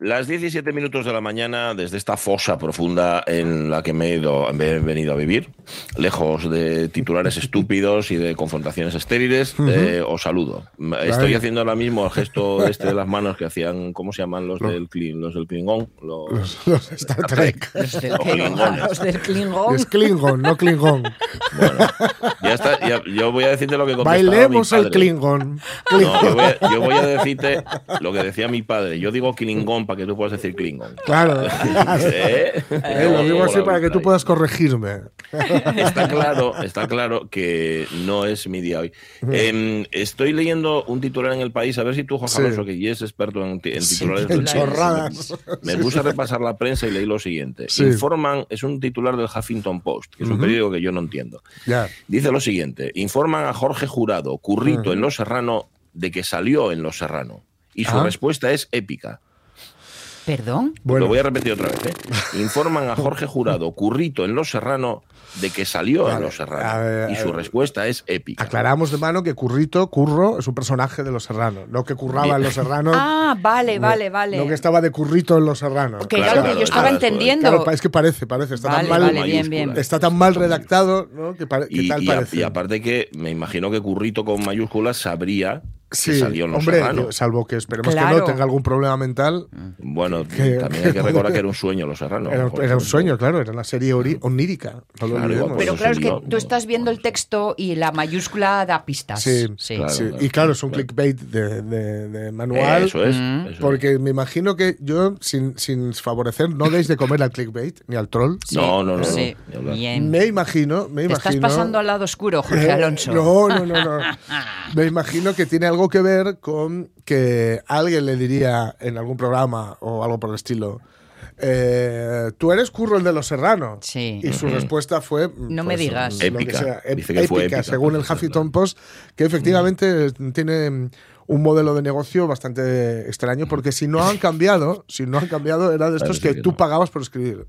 Las 17 minutos de la mañana, desde esta fosa profunda en la que me he, ido, me he venido a vivir, lejos de titulares estúpidos y de confrontaciones estériles, eh, os saludo. Estoy haciendo ahora mismo el gesto este de las manos que hacían, ¿cómo se llaman los, del, los del Klingon? Los, los, Star Trek. Los del, los del Klingon. Es Klingon, no Klingon. Bueno, ya está. Ya, yo voy a decirte lo que contestaba Bailemos mi padre. el Klingon. No, yo, voy a, yo voy a decirte lo que decía mi padre. Yo digo Klingon para que tú puedas decir Klingon. Claro. ¿Eh? Eh, lo digo así para que tú puedas corregirme. Está claro, está claro que no es mi día hoy. Eh, estoy leyendo un titular en el país, a ver si tú, Juan Sí. Alonso, que ya es experto en, ti- en Sí, titulares En chorradas. Me puse a repasar la prensa y leí lo siguiente. Sí. Informan, es un titular del Huffington Post, que es un periódico que yo no entiendo. Dice lo siguiente: informan a Jorge Jurado, currito en Los Serrano, de que salió en Los Serrano. Y su Ah. respuesta es épica. Perdón. Bueno. Lo voy a repetir otra vez. ¿eh? Informan a Jorge Jurado, currito en Los Serrano, de que salió en Vale, Los Serrano. a ver, y a su respuesta es épica. Aclaramos de mano que Currito, Curro, es un personaje de Los Serranos. No que curraba en Los Serranos. Ah, vale, no- vale, vale. No que estaba de currito en Los Serranos. Que Claro, lo que yo claro, estaba claro, entendiendo. Claro, es que parece, parece. Está Vale, tan mal, vale, bien, bien. está tan mal redactado, ¿no? Que, pare- que Y, tal y a- parece. y aparte que me imagino que currito con mayúsculas sabría que Sí, salió en Los hombre, Serrano. que- salvo que esperemos que Claro. no tenga algún problema mental. Bueno, que- también hay que recordar que era un sueño Los Serrano. Era, era un sueño, claro, era una serie onírica. No lo Claro, Pero claro, es que tú estás viendo el texto y la mayúscula da pistas. Sí, sí. claro. Sí, Y claro, es un clickbait de, de- de manual. Eso es. Mm. eso es. Porque me imagino que yo, sin, sin favorecer, no deis de comer al clickbait ni al troll. Sí, No, no, no, no, sí. Bien. Me imagino, me Te estás imagino. pasando al lado oscuro, Jorge Eh, Alonso. No, no, no, no. Me imagino que tiene algo que ver con que alguien le diría en algún programa o algo por el estilo. Eh, Tú eres curro el de los serranos. Sí. Y su respuesta fue. No me digas. lo que Épica. sea, ép- Dice que fue épica, épica, según el. Huffington Post, que efectivamente tiene un modelo de negocio bastante extraño, porque si no han cambiado, si no han cambiado, era de estos que que tú no. pagabas por escribir.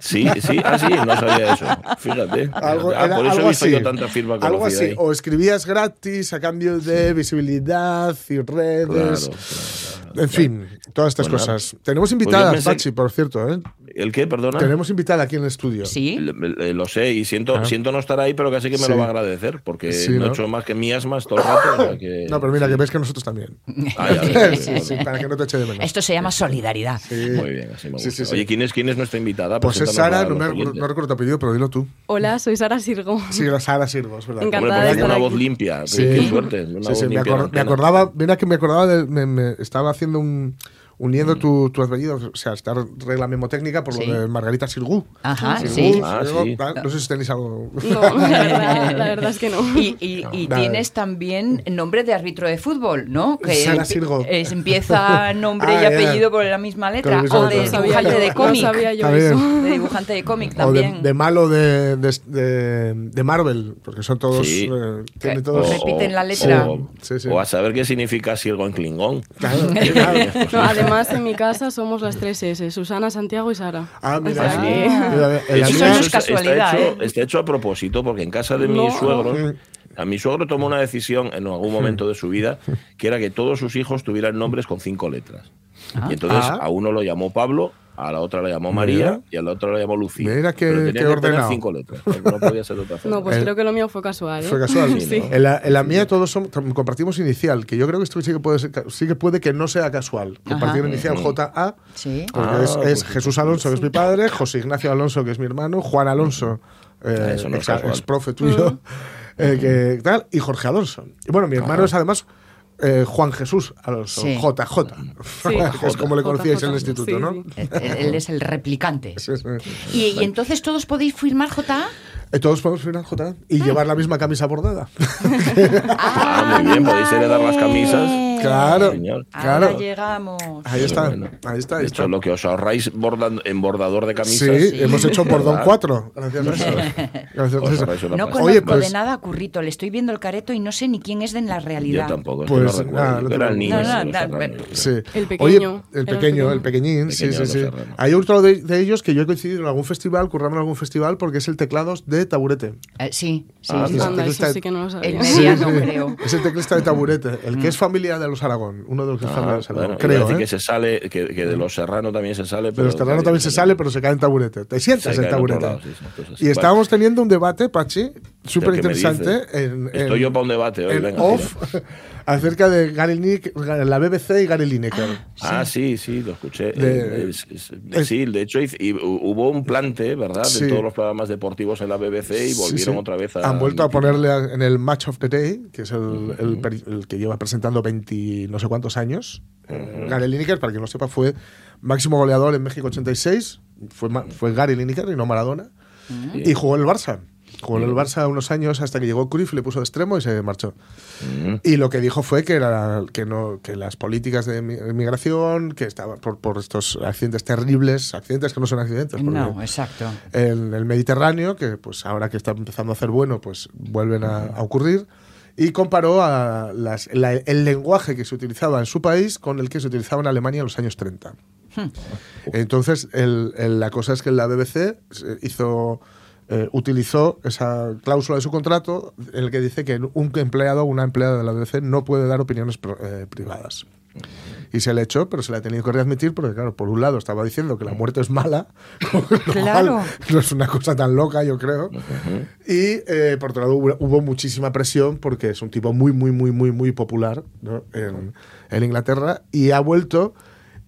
Sí, sí, ah, sí, no sabía eso. Fíjate. Algo, Ah, era por eso algo he visto así. yo tanta firma algo conocida así. ahí. O escribías gratis a cambio de visibilidad y redes. Claro, claro, claro. En fin, todas estas Bueno, cosas. Tenemos yo invitadas, pensé- Pachi, por cierto. ¿eh? ¿El qué, perdona? Tenemos invitada aquí en el estudio. Sí. Le- Lo sé y siento, Ah. siento no estar ahí, pero casi que me Sí. lo va a agradecer, porque Sí, no, ¿no? he hecho más que miasmas todo el rato. o sea que- No, pero mira, que ves que nosotros también. Ah, ya para que no te eche de menos. Esto se llama solidaridad. Sí. Muy bien, así me gusta. sí, sí. Oye, ¿quién es, ¿quién es nuestra invitada? Pues es Sara, a no, me, no recuerdo tu apellido, pero dilo tú. Hola, soy Sara Sirgo. Sí, Sara Sirgo, es verdad. Encantada. Hombre, pues de una voz limpia. Sí. Qué suerte. Me, acordaba, mira que me acordaba, estaba haciendo un, uniendo tu, tu apellido, o sea, esta regla memotécnica por Sí. lo de Margarita Sirgu. Ajá, Sirgu, sí. Ah, Sirgu, sí. tal. No sé si tenéis algo. No, la verdad, la verdad es que no. Y, y- y Nada. tienes también nombre de árbitro de fútbol, ¿no? Que Sara Sirgo. es- empieza nombre Ah, y apellido por la misma letra. O de. No dibujante de no cómic. sabía yo eso. De dibujante de cómic O de, también. de malo de, de, de- de Marvel, porque son todos. Sí. eh, tienen todos. Repiten la letra. O, Sí, sí. o a saber qué significa Sirgo en Klingón. Claro, claro. No, además, en mi casa somos las tres S, Susana, Santiago y Sara. Ah, mira, O sea sí. que- Mira, en la Eso mía- no es está- casualidad, Está hecho, ¿eh? está hecho a propósito, porque en casa de No. mi suegro, a mi suegro tomó una decisión en algún momento de su vida, que era que todos sus hijos tuvieran nombres con cinco letras. Y entonces Ah. a uno lo llamó Pablo, a la otra le llamó María Mira. y a la otra le llamó Lucía. Mira qué- Pero tenía qué que tener ordenado. cinco letras. No podía ser de otra forma. No, pues El- creo que lo mío fue casual. ¿eh? Fue casual. Sí. En, la, en la mía todos son, compartimos inicial, que yo creo que esto sí que puede, ser, sí que, puede que no sea casual. Compartir Ajá. inicial JA, Sí. porque Ah, es, es pues Jesús Alonso, que es mi padre, José Ignacio Alonso, que es mi hermano, Juan Alonso, eh, Ah, eso no es ex, profe tuyo, eh, que, tal, y Jorge Alonso. Y bueno, mi hermano es además eh, Juan Jesús Alonso, Sí. JJ, que es como le conocíais en el instituto, sí, ¿no? sí. Él, él es el replicante. Sí, sí. Y, y entonces todos podéis firmar JA. Todos podemos firmar J y llevar la misma camisa bordada. Ah, muy bien, podéis heredar las camisas. Claro, Señor. claro. Ahora llegamos. Ahí está, Bueno. ahí está, ahí está. lo que os ahorráis bordan- en bordador de Sí, camisas. hemos hecho bordón ¿Verdad? 4. Gracias a eso. Gracias a eso. una No conozco Oye, pues- de nada a Currito. Le estoy viendo el careto y no sé ni quién es de en la Yo realidad. tampoco, es Pues, no recuerdo. Yo era el niño. No. Sí. El pequeño. Oye, el pequeño, el pequeñín, sí, Pequeño sí, sí. Hay otro de, de ellos que yo he coincidido en algún festival, curramos en algún festival, porque es el teclados de taburete. Eh, sí, sí. Ah, sí. mira. Anda, eso sí que no lo sabía. El mediano, creo. Es el teclista de taburete, el que es familia del los Aragón. Uno de los que están en Ah, los Aragón. bueno, creo, ¿eh? que se sale, que, que de los Serrano también se sale. De los Terrano también se sale, pero se cae en taburete. Te sientas Se en taburete. lado, sí, sí, entonces, y vale. estábamos teniendo un debate, Pachi, súper ¿Qué me interesante. Estoy yo para un debate hoy, en venga. off acerca de Gary Lineker- la BBC y Gary Lineker. Ah, sí, sí, lo escuché. De- Eh, es- es- es- sí, de hecho y hu- hubo un plante, ¿verdad? Sí. De todos los programas deportivos en la BBC y Sí, volvieron sí. otra vez a... Han vuelto a ponerle a- en el Match of the Day, que es el, el peri- el que lleva presentando 20 no sé cuántos años. Eh, Gary Lineker, para quien no sepa, fue máximo goleador en México 86. Fue, fue Gary Lineker y no Maradona. Y jugó en el Barça. Jugó en el Barça unos años hasta que llegó Cruyff, le puso de extremo y se marchó. Y lo que dijo fue que, era, que, no, que las políticas de mi- inmigración, que estaban por, por estos accidentes terribles, accidentes que no son accidentes, No, exacto. en el Mediterráneo, que pues ahora que está empezando a hacer bueno, pues vuelven a, a ocurrir. Y comparó a las- la- el lenguaje que se utilizaba en su país con el que se utilizaba en Alemania en los años 30. Entonces, el- el- la cosa es que la BBC se hizo, eh, utilizó esa cláusula de su contrato en el que dice que un empleado o una empleada de la BBC no puede dar opiniones eh, privadas. Y se le echó, pero se le ha tenido que readmitir porque, claro, por un lado estaba diciendo que la muerte es mala, cual Claro. no es una cosa tan loca, yo creo. Y eh, por otro lado hubo, hubo muchísima presión porque es un tipo muy, muy, muy, muy, muy popular ¿no? en, en Inglaterra y ha vuelto.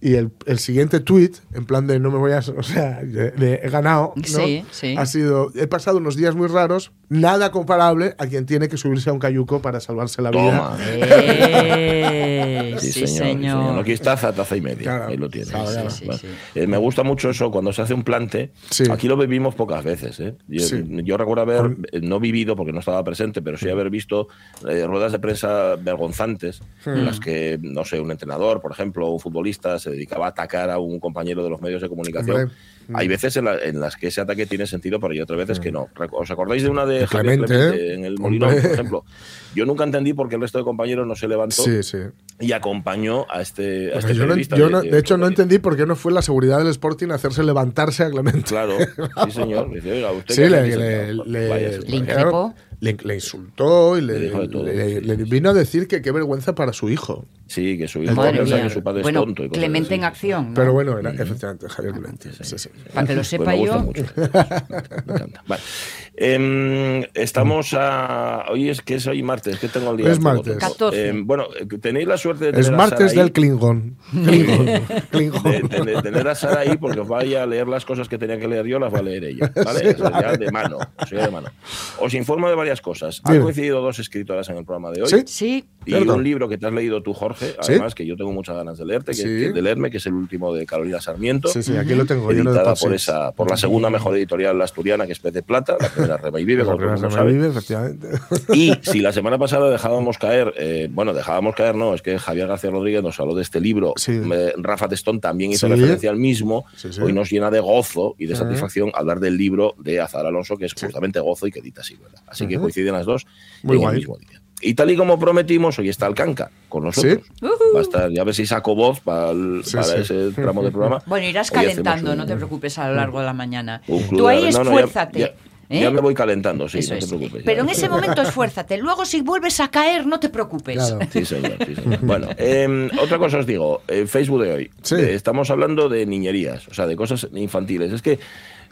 Y el, el siguiente tweet, en plan de no me voy a. O sea, de, de he ganado. ¿no? Sí, sí. Ha sido. He pasado unos días muy raros, nada comparable a quien tiene que subirse a un cayuco para salvarse la Toma. vida. Eh, Sí, sí, señor. sí, señor. Aquí está taza, taza y media. Claro. Ahí lo tienes. Sí, Bueno, eh, me gusta mucho eso cuando se hace un plante. Sí. Aquí lo vivimos pocas veces. ¿eh? Yo, Sí. yo recuerdo haber, eh, no vivido porque no estaba presente, pero sí haber visto eh, ruedas de prensa vergonzantes en las que, no sé, un entrenador, por ejemplo, un futbolista se dedicaba a atacar a un compañero de los medios de comunicación. Hombre. Hay veces en, la- en las que ese ataque tiene sentido, pero hay otras veces que no. Reco- ¿Os acordáis de una de De Javier Clemente, Clemente en el Molino, por ejemplo? Yo nunca entendí por qué el resto de compañeros no se levantó Sí, sí. y acompañó a este, a este yo no- yo no- de hecho, no entendí por qué no fue la seguridad del Sporting a hacerse levantarse a Clemente. Claro, sí, señor. Dice, oiga, usted Sí, le, hace?" le- le- "Váyase, Le váyase". increpó. le- le insultó y le, vino a decir que qué vergüenza para su hijo. Sí, que su hijo Madre piensa mía. que su padre Bueno, es tonto. y Clemente así. en acción. ¿no? Pero bueno, era efectivamente Javier Clemente. Sí, sí. Para que lo Pues sepa me gusta yo. mucho. Me encanta. Vale. Em, estamos a. Hoy es que es hoy martes, que tengo el día. Es martes. todo. 14. Em, bueno, tenéis la suerte de tener Es a martes Sara del ahí, Klingon. Klingon. Klingon. de, de- de tener a Sara ahí porque os vaya a leer las cosas que tenía que leer yo, las va a leer ella. ¿vale? Eso ya de mano. eso ya de mano. Os informo de varias cosas. Han coincidido dos escritoras en el programa de hoy. ¿Sí? Sí. Y un libro que te has leído tú, Jorge, Además, que yo tengo muchas ganas de leerte, que, Sí. que- de leerme, que es el último de Carolina Sarmiento. Sí, sí, aquí lo tengo. editada por esa por la segunda mejor editorial asturiana que es Pez de Plata, la primera Rema y Vive, La primera efectivamente. Y si la semana pasada dejábamos caer, eh, bueno, dejábamos caer, no, es que Javier García Rodríguez nos habló de este libro, Sí. Rafa Testón también hizo referencia al mismo, hoy nos llena de gozo y de satisfacción hablar del libro de Azar Alonso, que es justamente gozo y que edita Silvera. Así que Ujú. coinciden las dos Muy en guay. el mismo día. Y tal y como prometimos, hoy está Alcanca con nosotros. Va a estar, ya a ver si saco voz para, el- Sí, para sí. ese tramo del programa. Bueno, irás calentando, un- no te preocupes a lo largo de la mañana. club Tú ahí no, ya- esfuérzate. ya, ¿eh? ya me voy calentando, sí, Eso no te es. preocupes. ya. Pero en ese momento esfuérzate. Luego, si vuelves a caer, no te preocupes. Claro. Sí, señor. sí, señor. Bueno, eh, otra cosa os digo. El Facebook de hoy. Sí. Eh, estamos hablando de niñerías, o sea, de cosas infantiles. Es que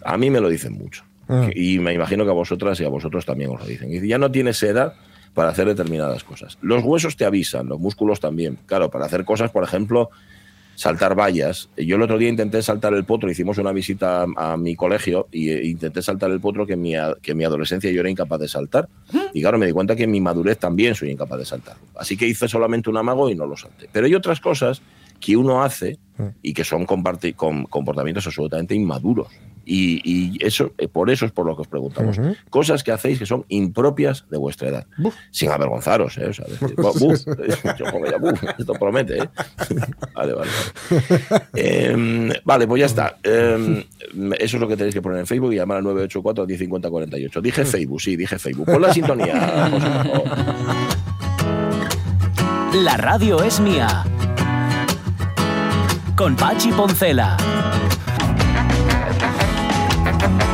a mí me lo dicen mucho. Ah. Y me imagino que a vosotras y a vosotros también os lo dicen. Y ya no tienes edad para hacer determinadas cosas. Los huesos te avisan, los músculos también. Claro, para hacer cosas, por ejemplo, saltar vallas. Yo el otro día intenté saltar el potro, hicimos una visita a, a mi colegio y eh, intenté saltar el potro que en, mi, que en mi adolescencia yo era incapaz de saltar. Y claro, me di cuenta que en mi madurez también soy incapaz de saltar. Así que hice solamente un amago y no lo salté. Pero hay otras cosas que uno hace y que son comportamientos absolutamente inmaduros. Y, y eso, eh, por eso es por lo que os preguntamos. Cosas que hacéis que son impropias de vuestra edad. Buf. Sin avergonzaros, ¿eh? O sea, decir, "Bu- buf". Yo como ya, buf, esto promete, ¿eh? Vale, vale. Vale, Em, vale pues ya está. Em, eso es lo que tenéis que poner en Facebook y llamar al 984 1050 48. Dije Facebook, sí, dije Facebook. Pon la sintonía, José, por favor. La radio es mía. Con Pachi Poncela.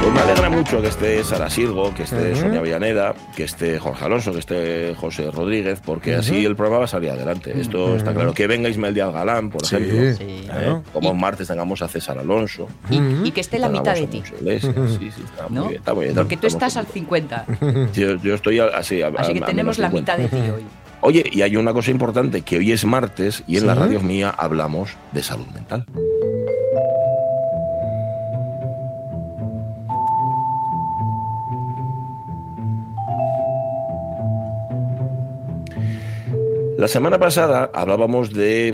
Pues me alegra mucho que esté Sara Sirgo, que esté Sonia Villaneda, que esté Jorge Alonso, que esté José Rodríguez, porque así el programa va a salir adelante. Esto está claro. Que venga Ismael Díaz Galán, por Sí, ejemplo. Sí. ¿eh? Como martes tengamos a César Alonso. Y, y que esté la mitad de ti. Iglesias. Sí, sí, está ¿no? muy bien. Está muy bien Porque tú estamos estás al 50. Yo, yo estoy así. a- Así a- que a tenemos la 50. mitad de ti hoy. Oye, y hay una cosa importante, que hoy es martes y en la radio mía hablamos de salud mental. La semana pasada hablábamos de,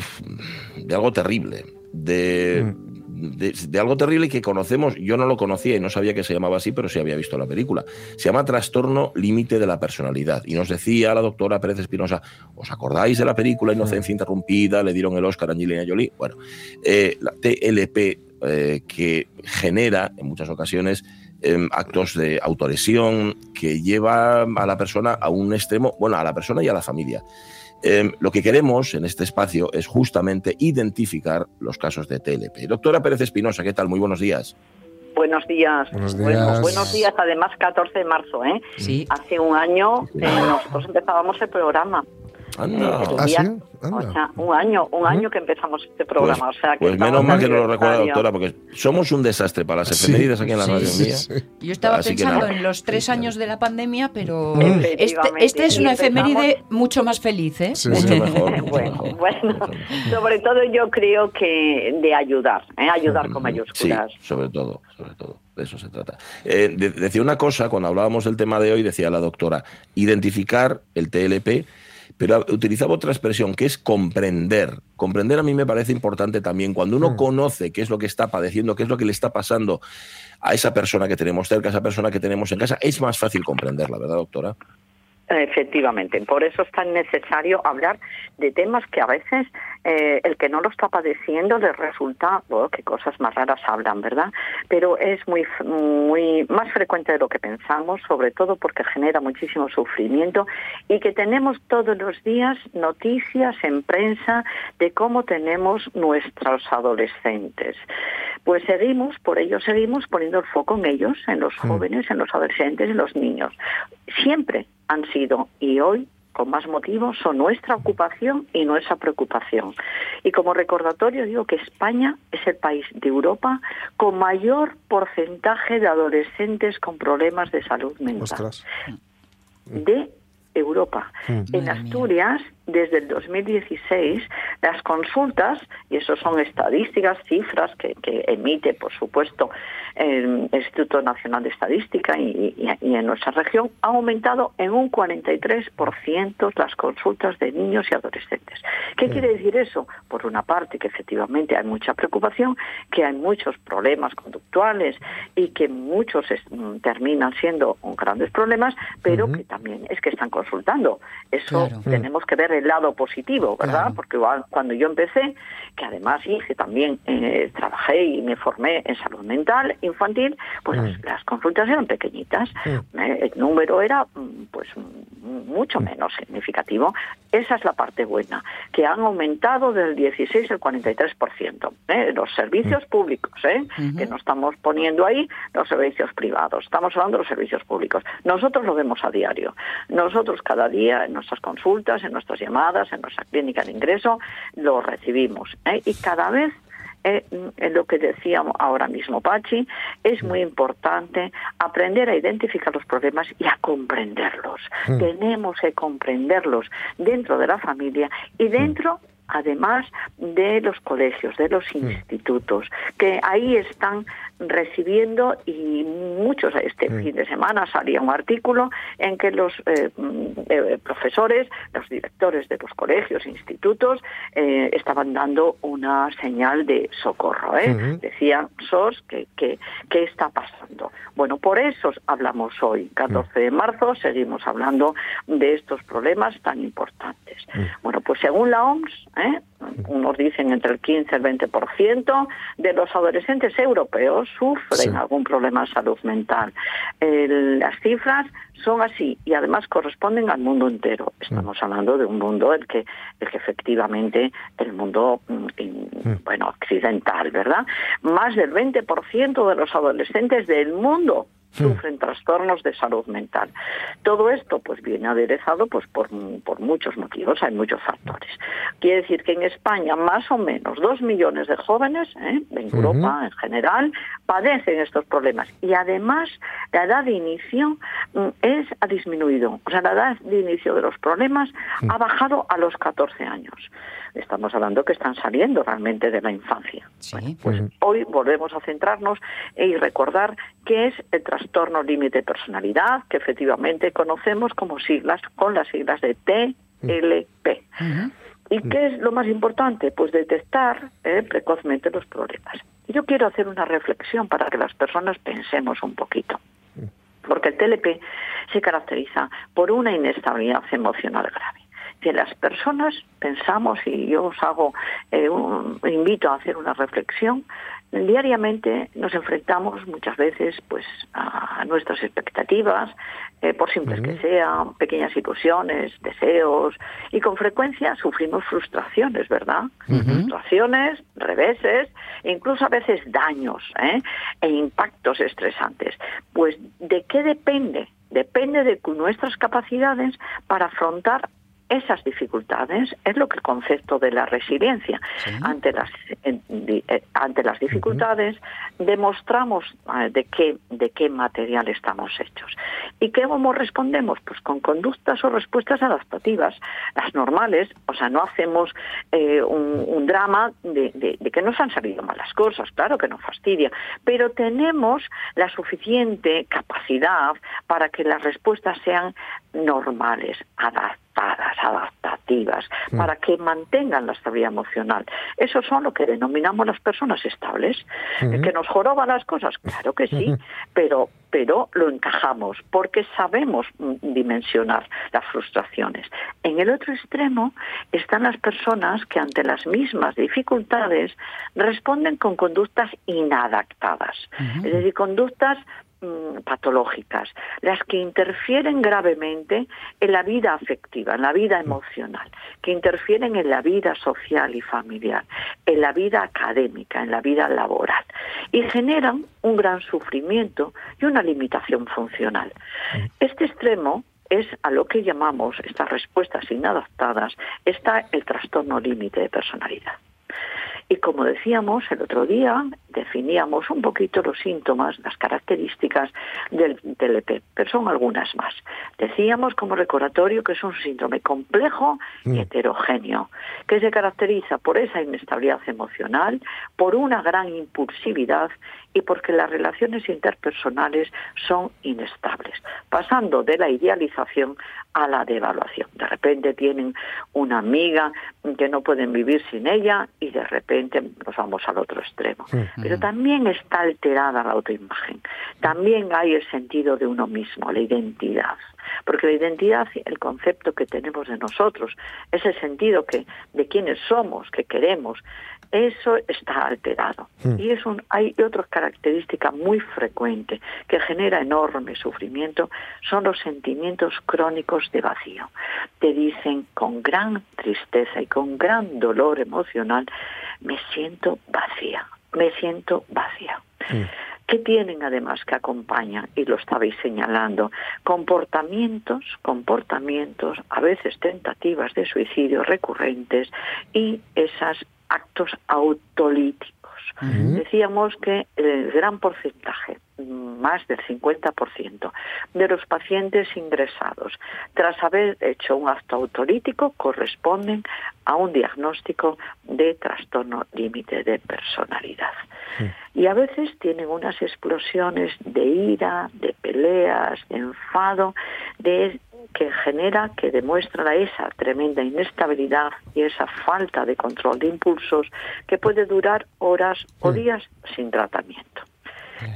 de algo terrible, de, de, de algo terrible que conocemos, yo no lo conocía y no sabía que se llamaba así, pero sí había visto la película. Se llama Trastorno Límite de la Personalidad. Y nos decía la doctora Pérez Espinosa, ¿os acordáis de la película Inocencia Interrumpida? Le dieron el Oscar a Angelina Jolie. Bueno, eh, la TLP eh, que genera en muchas ocasiones eh, actos de autoresión que lleva a la persona a un extremo, bueno, a la persona y a la familia. Eh, lo que queremos en este espacio es justamente identificar los casos de TLP. Doctora Pérez Espinosa, ¿qué tal? Muy buenos días. Buenos días. Buenos Bueno, días. buenos días, además 14 de marzo, ¿eh? Sí. Hace un año eh, nosotros empezábamos el programa. Anda. Eh, ¿Ah, sí? día- Anda. O sea, un año, un año que empezamos este programa. o sea, que Pues menos mal que no lo recuerda, doctora, porque somos un desastre para las Sí, efemérides aquí en la sí, radio sí, mía. sí. Yo estaba Así pensando en los tres años de la pandemia, pero Efectivamente. este, este es una efeméride mucho más feliz, ¿eh? Sí, Mucho sí. mejor. mucho Bueno, mejor, bueno, sobre todo yo creo que de ayudar, ¿eh? ayudar con Sí, mayúsculas. sobre todo, sobre todo, de eso se trata. Eh, de- decía una cosa, cuando hablábamos del tema de hoy, decía la doctora, identificar el TLP, pero utilizaba otra expresión, que es comprender. Comprender a mí me parece importante también. Cuando uno Mm. conoce qué es lo que está padeciendo, qué es lo que le está pasando a esa persona que tenemos cerca, a esa persona que tenemos en casa, es más fácil comprenderla, ¿verdad, doctora? Efectivamente, por eso es tan necesario hablar de temas que a veces eh, el que no lo está padeciendo le resulta, bueno, que cosas más raras hablan, ¿verdad? Pero es muy, muy más frecuente de lo que pensamos, sobre todo porque genera muchísimo sufrimiento y que tenemos todos los días noticias en prensa de cómo tenemos nuestros adolescentes. Pues seguimos, por ello seguimos poniendo el foco en ellos, en los jóvenes, en los adolescentes, en los niños. Siempre han sido y hoy con más motivo son nuestra ocupación y nuestra preocupación. Y como recordatorio digo que España es el país de Europa con mayor porcentaje de adolescentes con problemas de salud mental Ostras. de Europa. Mm. En. Asturias, desde el 2016, las consultas, y eso son estadísticas, cifras que, que emite, por supuesto, el Instituto Nacional de Estadística y, y- y en nuestra región, ha aumentado en un 43% las consultas de niños y adolescentes. ¿Qué quiere decir eso? Por una parte, que efectivamente hay mucha preocupación, que hay muchos problemas conductuales y que muchos es- mm, terminan siendo grandes problemas, pero que también es que están consultando. Eso Claro. tenemos que ver el lado positivo, ¿verdad? Claro. Porque cuando yo empecé, que además hice también, eh, trabajé y me formé en salud mental infantil, pues las, las consultas eran pequeñitas. Mm. Eh, el número era mm, pues mm, mucho menos significativo. Esa es la parte buena, que han aumentado del 16 al 43%. ¿eh? Los servicios públicos, ¿eh? Que no estamos poniendo ahí los servicios privados, estamos hablando de los servicios públicos. Nosotros lo vemos a diario. Nosotros cada día en nuestras consultas, en nuestras llamadas, en nuestra clínica de ingreso, lo recibimos. ¿eh? Y cada vez eh, lo que decía ahora mismo Pachi, es muy importante aprender a identificar los problemas y a comprenderlos. Mm. Tenemos que comprenderlos dentro de la familia y dentro además de los colegios, de los institutos, que ahí están recibiendo y muchos, este Mm. fin de semana salía un artículo en que los eh, mm, eh, profesores, los directores de los colegios, institutos, eh, estaban dando una señal de socorro. ¿eh? Decían, SOS, que, que, ¿qué está pasando? Bueno, por eso hablamos hoy, 14 de marzo, seguimos hablando de estos problemas tan importantes. Bueno, pues según la OMS, ¿eh? Unos dicen entre el 15 y el 20% de los adolescentes europeos sufren Sí. algún problema de salud mental. El- las cifras son así y además corresponden al mundo entero. Estamos hablando de un mundo el que, el que efectivamente el mundo mm, bueno occidental, ¿verdad? Más del 20% de los adolescentes del mundo sufren trastornos de salud mental. Todo esto pues viene aderezado pues por, por muchos motivos, hay muchos factores. Quiere decir que en España más o menos dos millones de jóvenes, ¿eh? en Europa en general, padecen estos problemas. Y además la edad de inicio mm, es, ha disminuido. O sea, la edad de inicio de los problemas ha bajado a los 14 años. Estamos hablando que están saliendo realmente de la infancia. Sí. Pues hoy volvemos a centrarnos y recordar qué es el trastorno límite de personalidad, que efectivamente conocemos como siglas, con las siglas de TLP. ¿Y qué es lo más importante? Pues detectar eh, precozmente los problemas. Yo quiero hacer una reflexión para que las personas pensemos un poquito. Porque el TLP se caracteriza por una inestabilidad emocional grave que las personas pensamos y yo os hago eh, un- invito a hacer una reflexión diariamente nos enfrentamos muchas veces pues a nuestras expectativas eh, por simples que sean pequeñas ilusiones deseos y con frecuencia sufrimos frustraciones verdad frustraciones reveses e incluso a veces daños ¿eh? e impactos estresantes. Pues de qué depende depende de nuestras capacidades para afrontar esas dificultades es lo que el concepto de la resiliencia. Ante las eh, ante las dificultades demostramos eh, de qué de qué material estamos hechos. Y qué cómo respondemos pues con conductas o respuestas adaptativas las normales. O sea no hacemos eh, un, un drama de, de- de que nos han salido malas cosas claro que nos fastidia pero tenemos la suficiente capacidad para que las respuestas sean normales adaptadas adaptativas, para que mantengan la estabilidad emocional. Esos son lo que denominamos las personas estables. ¿El ¿Que nos joroban las cosas? Claro que sí, pero, pero lo encajamos porque sabemos mm, dimensionar las frustraciones. En el otro extremo están las personas que ante las mismas dificultades responden con conductas inadaptadas, es decir, conductas mm, patológicas, las que interfieren gravemente en la vida afectiva, en la vida emocional, que interfieren en la vida social y familiar, en la vida académica, en la vida laboral, y generan un gran sufrimiento y una limitación funcional. Este extremo es a lo que llamamos estas respuestas inadaptadas, está el trastorno límite de personalidad. Y como decíamos el otro día, definíamos un poquito los síntomas, las características del TLP, pero son algunas más. Decíamos como recordatorio que es un síndrome complejo y heterogéneo, que se caracteriza por esa inestabilidad emocional, por una gran impulsividad y porque las relaciones interpersonales son inestables, pasando de la idealización a la devaluación. De repente tienen una amiga que no pueden vivir sin ella y de repente nos vamos al otro extremo. Pero también está alterada la autoimagen. También hay el sentido de uno mismo, la identidad. Porque la identidad, el concepto que tenemos de nosotros, ese sentido que de quiénes somos, que queremos, eso está alterado. Y es un, hay otra característica muy frecuente que genera enorme sufrimiento, son los sentimientos crónicos de vacío. Te dicen con gran tristeza y con gran dolor emocional, me siento vacía, me siento vacía. ¿Qué tienen además que acompañan? Y lo estabais señalando, comportamientos, comportamientos, a veces tentativas de suicidio recurrentes y esos actos autolíticos. Decíamos que el gran porcentaje, más del 50% de los pacientes ingresados, tras haber hecho un acto autolítico, corresponden a un diagnóstico de trastorno límite de personalidad. Y a veces tienen unas explosiones de ira, de peleas, de enfado, de que genera, que demuestra esa tremenda inestabilidad y esa falta de control de impulsos que puede durar horas o días sin tratamiento.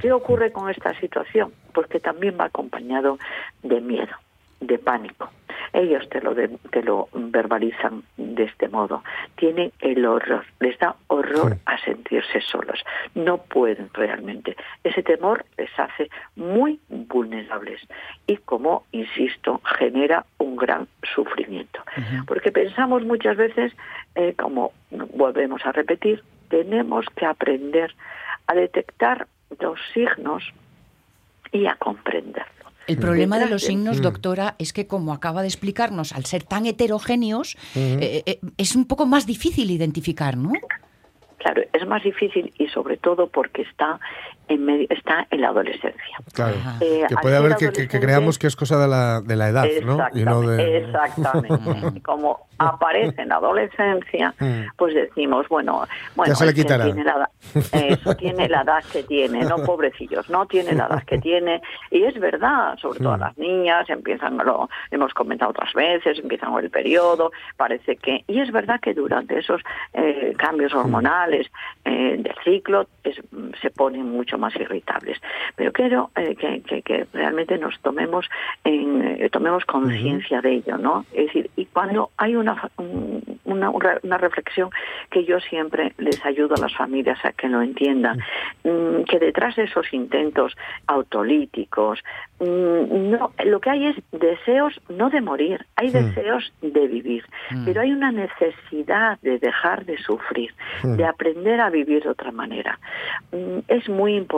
¿Qué ocurre con esta situación? Pues que también va acompañado de miedo, de pánico. ellos te lo, de- te lo verbalizan de este modo. Tienen el horror, les da horror Sí. a sentirse solos. No pueden realmente. Ese temor les hace muy vulnerables y, como insisto, genera un gran sufrimiento. Porque pensamos muchas veces, eh, como volvemos a repetir, tenemos que aprender a detectar los signos y a comprenderlo. El problema de los signos, doctora, es que como acaba de explicarnos, al ser tan heterogéneos, eh, eh, es un poco más difícil identificar, ¿no? Claro, es más difícil y sobre todo porque está en medio, está en la adolescencia. Claro. Eh, Que puede haber que, que- que adolescente- creamos que es cosa de la, de la edad, ¿no? Y no de... Exactamente. Como aparece en la adolescencia, Mm. pues decimos, bueno, bueno, Ya se le es que quitará. Tiene la, edad- eso, tiene la edad que tiene, no pobrecillos, no tiene la edad que tiene. Y es verdad, sobre todo Mm. las niñas, empiezan, lo hemos comentado otras veces, empiezan el periodo, parece que... Y es verdad que durante esos eh, cambios hormonales eh, del ciclo es- se ponen mucho más irritables. Pero quiero eh, que, que- que realmente nos tomemos en, eh, tomemos conciencia de ello, ¿no? Es decir, y cuando hay una, una, una reflexión que yo siempre les ayudo a las familias a que lo entiendan, mm, que detrás de esos intentos autolíticos, mm, no, lo que hay es deseos no de morir, hay deseos de vivir, pero hay una necesidad de dejar de sufrir, de aprender a vivir de otra manera. Mm, Es muy importante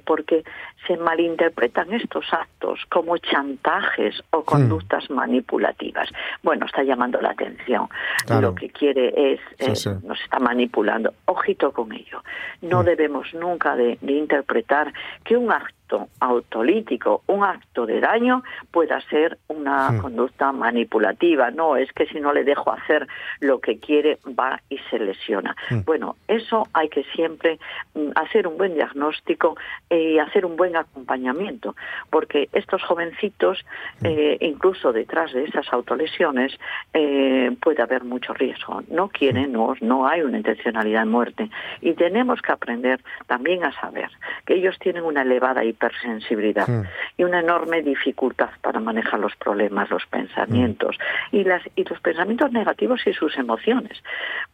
porque se malinterpretan estos actos como chantajes o conductas manipulativas. Bueno, está llamando la atención. Claro. Lo que quiere es, Sí, eh, sí. nos está manipulando. Ojito con ello. No debemos nunca de, de interpretar que un acto autolítico, un acto de daño, pueda ser una conducta manipulativa. No, es que si no le dejo hacer lo que quiere, va y se lesiona. Bueno, eso hay que siempre mm, hacer un buen diagnóstico eh, y hacer un buen acompañamiento, porque estos jovencitos, eh, incluso detrás de esas autolesiones, eh, puede haber mucho riesgo. No quieren, no, no hay una intencionalidad de muerte. Y tenemos que aprender también a saber que ellos tienen una elevada hipersensibilidad y una enorme dificultad para manejar los problemas, los pensamientos y, las, y los pensamientos negativos y sus emociones.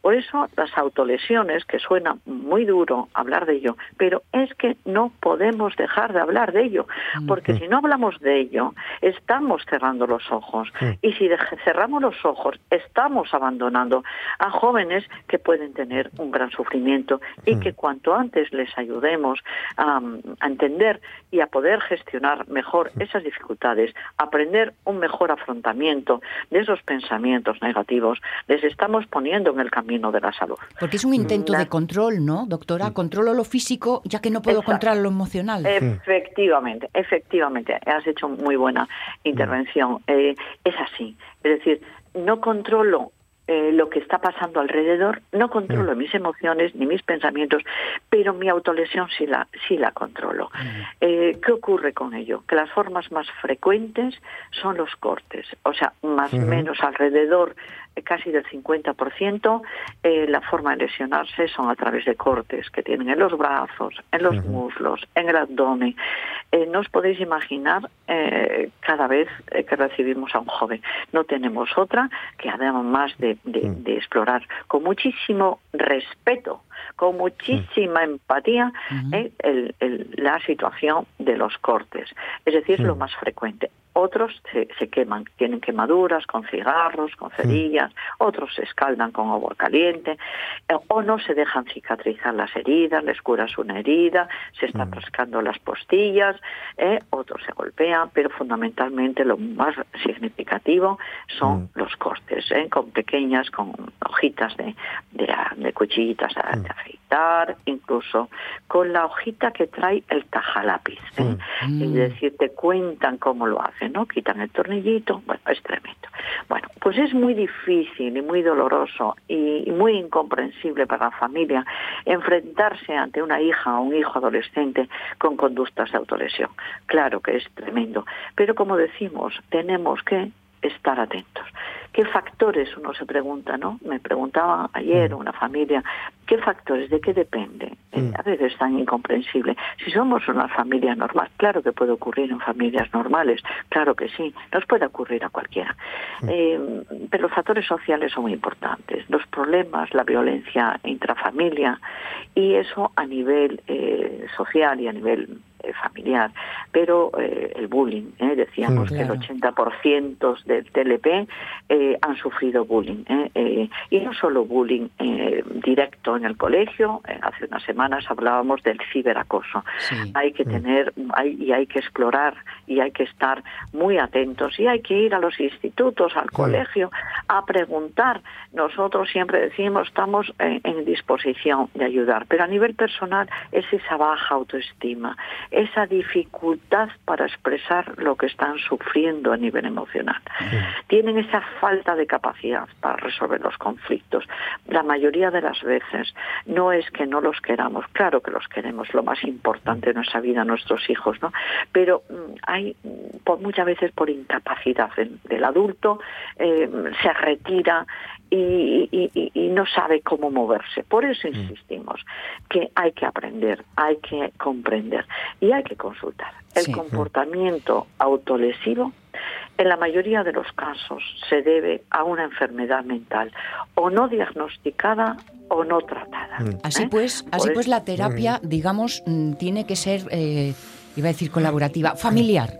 Por eso las autolesiones, que suena muy duro hablar de ello, pero es que no podemos dejar de hablar de ello, porque si no hablamos de ello, estamos cerrando los ojos. Y si cerramos los ojos, estamos abandonando a jóvenes que pueden tener un gran sufrimiento y que cuanto antes les ayudemos a, a entender y a poder gestionar mejor esas dificultades, aprender un mejor afrontamiento de esos pensamientos negativos, les estamos poniendo en el camino de la salud. Porque es un intento La- de control, ¿no, doctora? Controlo lo físico ya que no puedo Exacto. controlar lo emocional. Efectivamente, efectivamente, has hecho muy buena intervención. Eh, es así, es decir, no controlo eh, lo que está pasando alrededor, no controlo mis emociones ni mis pensamientos, pero mi autolesión sí la, sí la controlo. Eh, ¿Qué ocurre con ello? Que las formas más frecuentes son los cortes, o sea, más o menos alrededor casi del 50%, eh, la forma de lesionarse son a través de cortes que tienen en los brazos, en los muslos, en el abdomen. Eh, no os podéis imaginar eh, cada vez eh, que recibimos a un joven. No tenemos otra que además de, de- de explorar con muchísimo respeto, con muchísima empatía, el- el- la situación de los cortes. Es decir, lo más frecuente. Otros se, se queman, tienen quemaduras con cigarros, con cerillas, otros se escaldan con agua caliente, eh, o no se dejan cicatrizar las heridas, les curas una herida, se están rascando las postillas, eh, otros se golpean, pero fundamentalmente lo más significativo son los cortes, eh, con pequeñas, con hojitas de, de, de cuchillitas de, afeitar, incluso con la hojita que trae el tajalápiz. ¿eh? Es decir, te cuentan cómo lo hacen, ¿no? Quitan el tornillito, bueno, es tremendo. Bueno, pues es muy difícil y muy doloroso y muy incomprensible para la familia enfrentarse ante una hija o un hijo adolescente con conductas de autolesión. Claro que es tremendo, pero como decimos, tenemos que estar atentos. ¿Qué factores uno se pregunta, no? Me preguntaba ayer una familia, ¿qué factores? ¿De qué depende? Eh, a veces es tan incomprensible. Si somos una familia normal, claro que puede ocurrir en familias normales, claro que sí, nos puede ocurrir a cualquiera. Eh, pero los factores sociales son muy importantes. Los problemas, la violencia intrafamilia y eso a nivel eh, social y a nivel eh, familiar, pero eh, el bullying, ¿eh? decíamos Mm, que el claro. 80% del TLP han sufrido bullying, y no solo bullying directo en el colegio, hace unas semanas hablábamos del ciberacoso. Sí. Hay que tener hay, y hay que explorar y hay que estar muy atentos y hay que ir a los institutos, al colegio, a preguntar. Nosotros siempre decimos estamos en, en disposición de ayudar, pero a nivel personal es esa baja autoestima, esa dificultad para expresar lo que están sufriendo a nivel emocional. Tienen esa falta de capacidad para resolver los conflictos. La mayoría de las veces no es que no los queramos, claro que los queremos, lo más importante de nuestra vida, nuestros hijos, ¿no? Pero mm, hay mm, por muchas veces por incapacidad del, del adulto eh, se retira y, y- y- no sabe cómo moverse. Por eso insistimos que hay que aprender, hay que comprender y hay que consultar. El Sí. comportamiento autolesivo en la mayoría de los casos se debe a una enfermedad mental o no diagnosticada o no tratada. Así ¿eh? pues, así pues la terapia, digamos, mm, tiene que ser, eh, iba a decir colaborativa, familiar.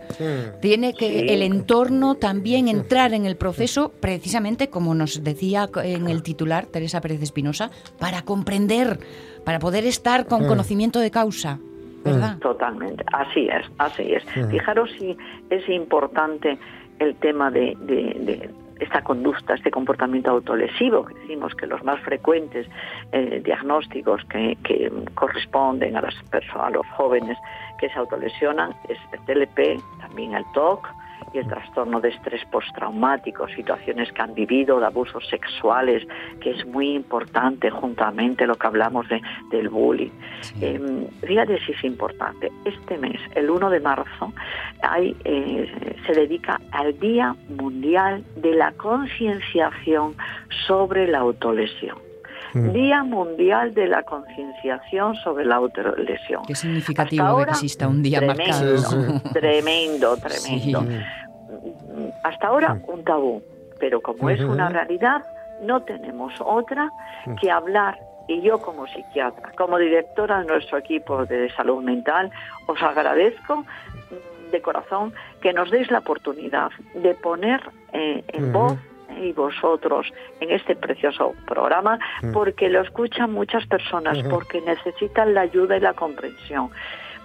Tiene que Sí. el entorno también entrar en el proceso, precisamente como nos decía en el titular Teresa Pérez Espinosa, para comprender, para poder estar con conocimiento de causa, ¿verdad? Totalmente, así es, así es. Fijaros si es importante el tema de, de- de esta conducta, este comportamiento autolesivo, que decimos que los más frecuentes eh, diagnósticos que, corresponden a las personas, a los jóvenes que se autolesionan es el TLP, también el TOC y el trastorno de estrés postraumático, situaciones que han vivido de abusos sexuales, que es muy importante juntamente lo que hablamos de, del bullying. Eh, fíjate si es importante. Este mes, el 1 de marzo, hay, eh, se dedica al Día Mundial de la Concienciación sobre la Autolesión. Día Mundial de la Concienciación sobre la Autolesión. Qué significativo ahora, que exista un día tremendo, marcado. Sí, sí. Tremendo, tremendo. Sí. Hasta ahora un tabú, pero como es una realidad, no tenemos otra que hablar. Y yo como psiquiatra, como directora de nuestro equipo de salud mental, os agradezco mm, de corazón que nos deis la oportunidad de poner eh, en voz y vosotros en este precioso programa porque lo escuchan muchas personas, porque necesitan la ayuda y la comprensión.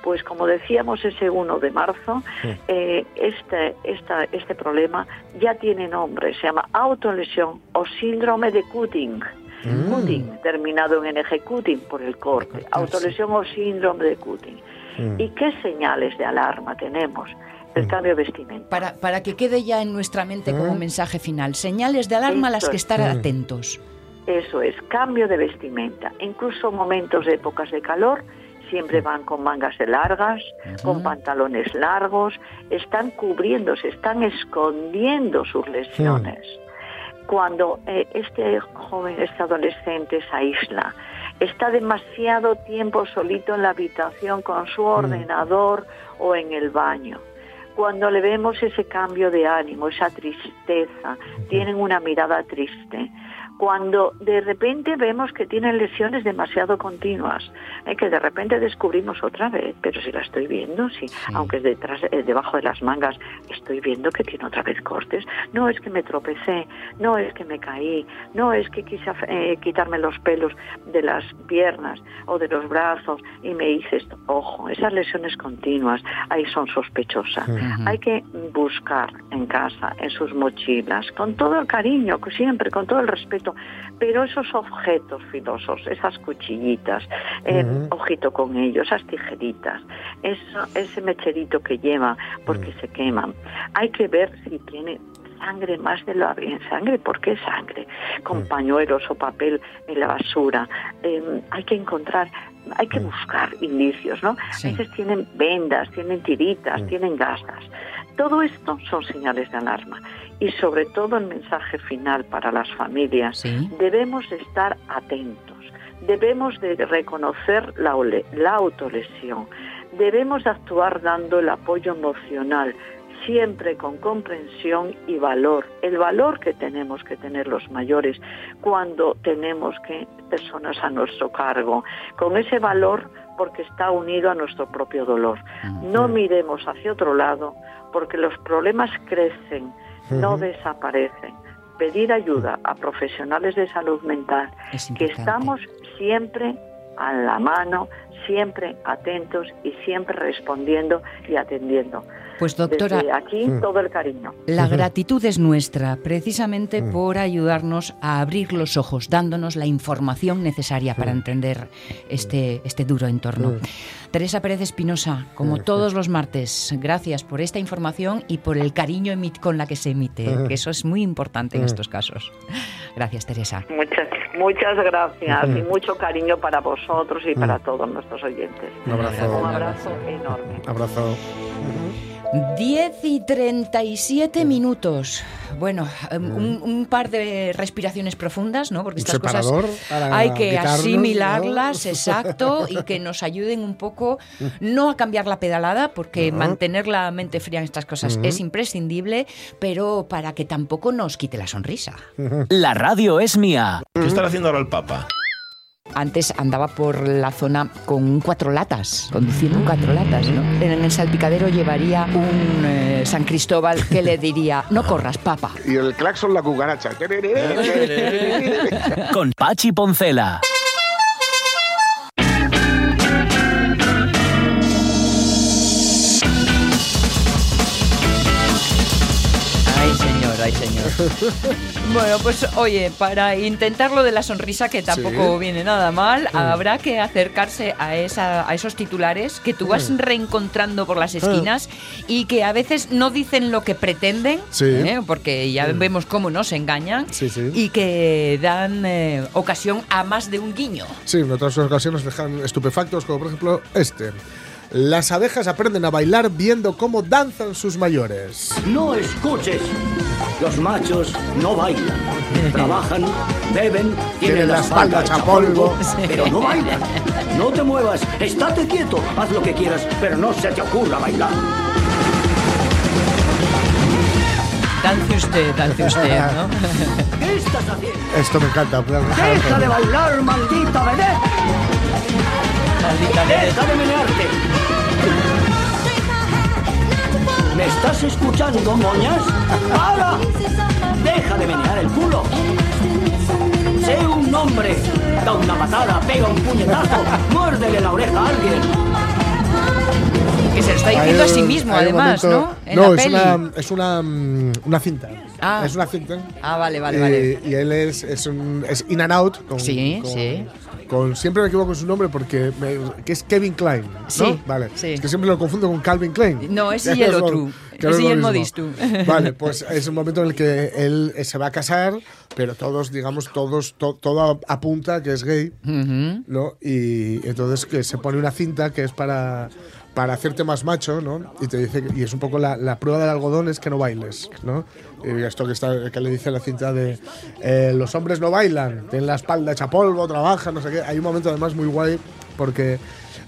Pues como decíamos ese 1 de marzo, eh, este, esta- este problema ya tiene nombre, se llama autolesión o síndrome de Cutting. Cutting, terminado en NG, Cutting por el corte, Cortarse. autolesión o síndrome de Cutting. Mm. ¿Y qué señales de alarma tenemos? El cambio de vestimenta. Para, para que quede ya en nuestra mente como ¿Eh? mensaje final, señales de alarma a las que es. estar Mm. atentos. Eso es, cambio de vestimenta. Incluso momentos de épocas de calor, siempre van con mangas de largas, con pantalones largos, están cubriéndose, están escondiendo sus lesiones. Cuando eh, este joven, este adolescente se aísla, está demasiado tiempo solito en la habitación con su ordenador o en el baño. Cuando le vemos ese cambio de ánimo, esa tristeza, tienen una mirada triste. Cuando de repente vemos que tienen lesiones demasiado continuas, eh, que de repente descubrimos otra vez, pero si la estoy viendo, sí, aunque es detrás, eh, debajo de las mangas, estoy viendo que tiene otra vez cortes. No es que me tropecé, no es que me caí, no es que quise eh, quitarme los pelos de las piernas o de los brazos y me hice esto. Ojo, esas lesiones continuas ahí son sospechosas. Hay que buscar en casa, en sus mochilas, con todo el cariño, que siempre, con todo el respeto, pero esos objetos filosos, esas cuchillitas, eh, ojito con ellos, esas tijeritas, eso, ese mecherito que lleva porque se queman. Hay que ver si tiene sangre más de lo bien sangre, ¿por qué sangre? Con pañuelos o papel en la basura. Eh, hay que encontrar hay que buscar indicios, ¿no? Sí. A veces tienen vendas, tienen tiritas, tienen gasas. Todo esto son señales de alarma. Y sobre todo el mensaje final para las familias. Sí. Debemos de estar atentos. Debemos de reconocer la, la autolesión. Debemos de actuar dando el apoyo emocional, siempre con comprensión y valor. El valor que tenemos que tener los mayores cuando tenemos que personas a nuestro cargo. Con ese valor porque está unido a nuestro propio dolor. No miremos hacia otro lado porque los problemas crecen, no desaparecen. Pedir ayuda a profesionales de salud mental, Es que estamos siempre a la mano, siempre atentos y siempre respondiendo y atendiendo. Pues doctora, Desde aquí todo el cariño. La gratitud es nuestra, precisamente por ayudarnos a abrir los ojos, dándonos la información necesaria para entender este, este duro entorno. Teresa Pérez Espinosa, como todos los martes, gracias por esta información y por el cariño con la que se emite, que eso es muy importante en estos casos. Gracias, Teresa. Muchas, muchas gracias y mucho cariño para vosotros y para todos nuestros oyentes. Un abrazo. Un abrazo enorme. Abrazo. 10 y 37 minutos. Bueno, em, un, un par de respiraciones profundas, ¿no? Porque estas cosas hay que asimilarlas, ¿no? exacto, y que nos ayuden un poco, no a cambiar la pedalada, porque mantener la mente fría en estas cosas es imprescindible, pero para que tampoco nos quite la sonrisa. La radio es mía. ¿Qué estará haciendo ahora el Papa? Antes andaba por la zona con un cuatro latas, conduciendo un cuatro latas, ¿no? En el salpicadero llevaría un eh, San Cristóbal que le diría, no corras, papa. Y el claxon la cucaracha. Con Pachi Poncela. bueno, pues oye, para intentar lo de la sonrisa, que tampoco Sí. viene nada mal, habrá que acercarse a, esa, a esos titulares que tú vas reencontrando por las esquinas y que a veces no dicen lo que pretenden, Sí. ¿eh? porque ya vemos cómo nos engañan, sí. y que dan eh, ocasión a más de un guiño. Sí, en otras ocasiones dejan estupefactos, como por ejemplo este. Las abejas aprenden a bailar viendo cómo danzan sus mayores. No escuches. Los machos no bailan. Trabajan, beben, tienen la espalda hecha polvo, pero no bailan. No te muevas, estate quieto, haz lo que quieras, pero no se te ocurra bailar. Dance usted, dance usted, ¿no? ¿Qué estás haciendo? Esto me encanta. Deja de bailar, maldita vedette. Maldita vedette. Deja de menearte. ¿Me estás escuchando, moñas? ¡Para! Deja de menear el culo. Sé un hombre. Da una patada, pega un puñetazo, muérdele la oreja a alguien. Que se lo está diciendo a sí mismo, además, momento- ¿no? En no, la es peli. una, es una, mm, una cinta. Ah. Es una cinta. Ah, vale, vale, vale. y él es, es, un, es In and Out. Con, Sí, con- sí. con- siempre me equivoco con su nombre porque me- que es Kevin Klein. ¿no? Sí, Vale. sí. Es que siempre lo confundo con Calvin Klein. No, ese y el es otro. es y el. Vale, pues es un momento en el que él eh, se va a casar, pero todos, digamos, todos, to- todo apunta que es gay. ¿no? Y entonces que se pone una cinta que es para, para hacerte más macho, ¿no? Y te dice, y es un poco la, la prueba del algodón es que no bailes, ¿no? Y esto que, está, que le dice la cinta de eh, los hombres no bailan, tienen la espalda hecha polvo, trabajan, no sé qué. Hay un momento además muy guay porque...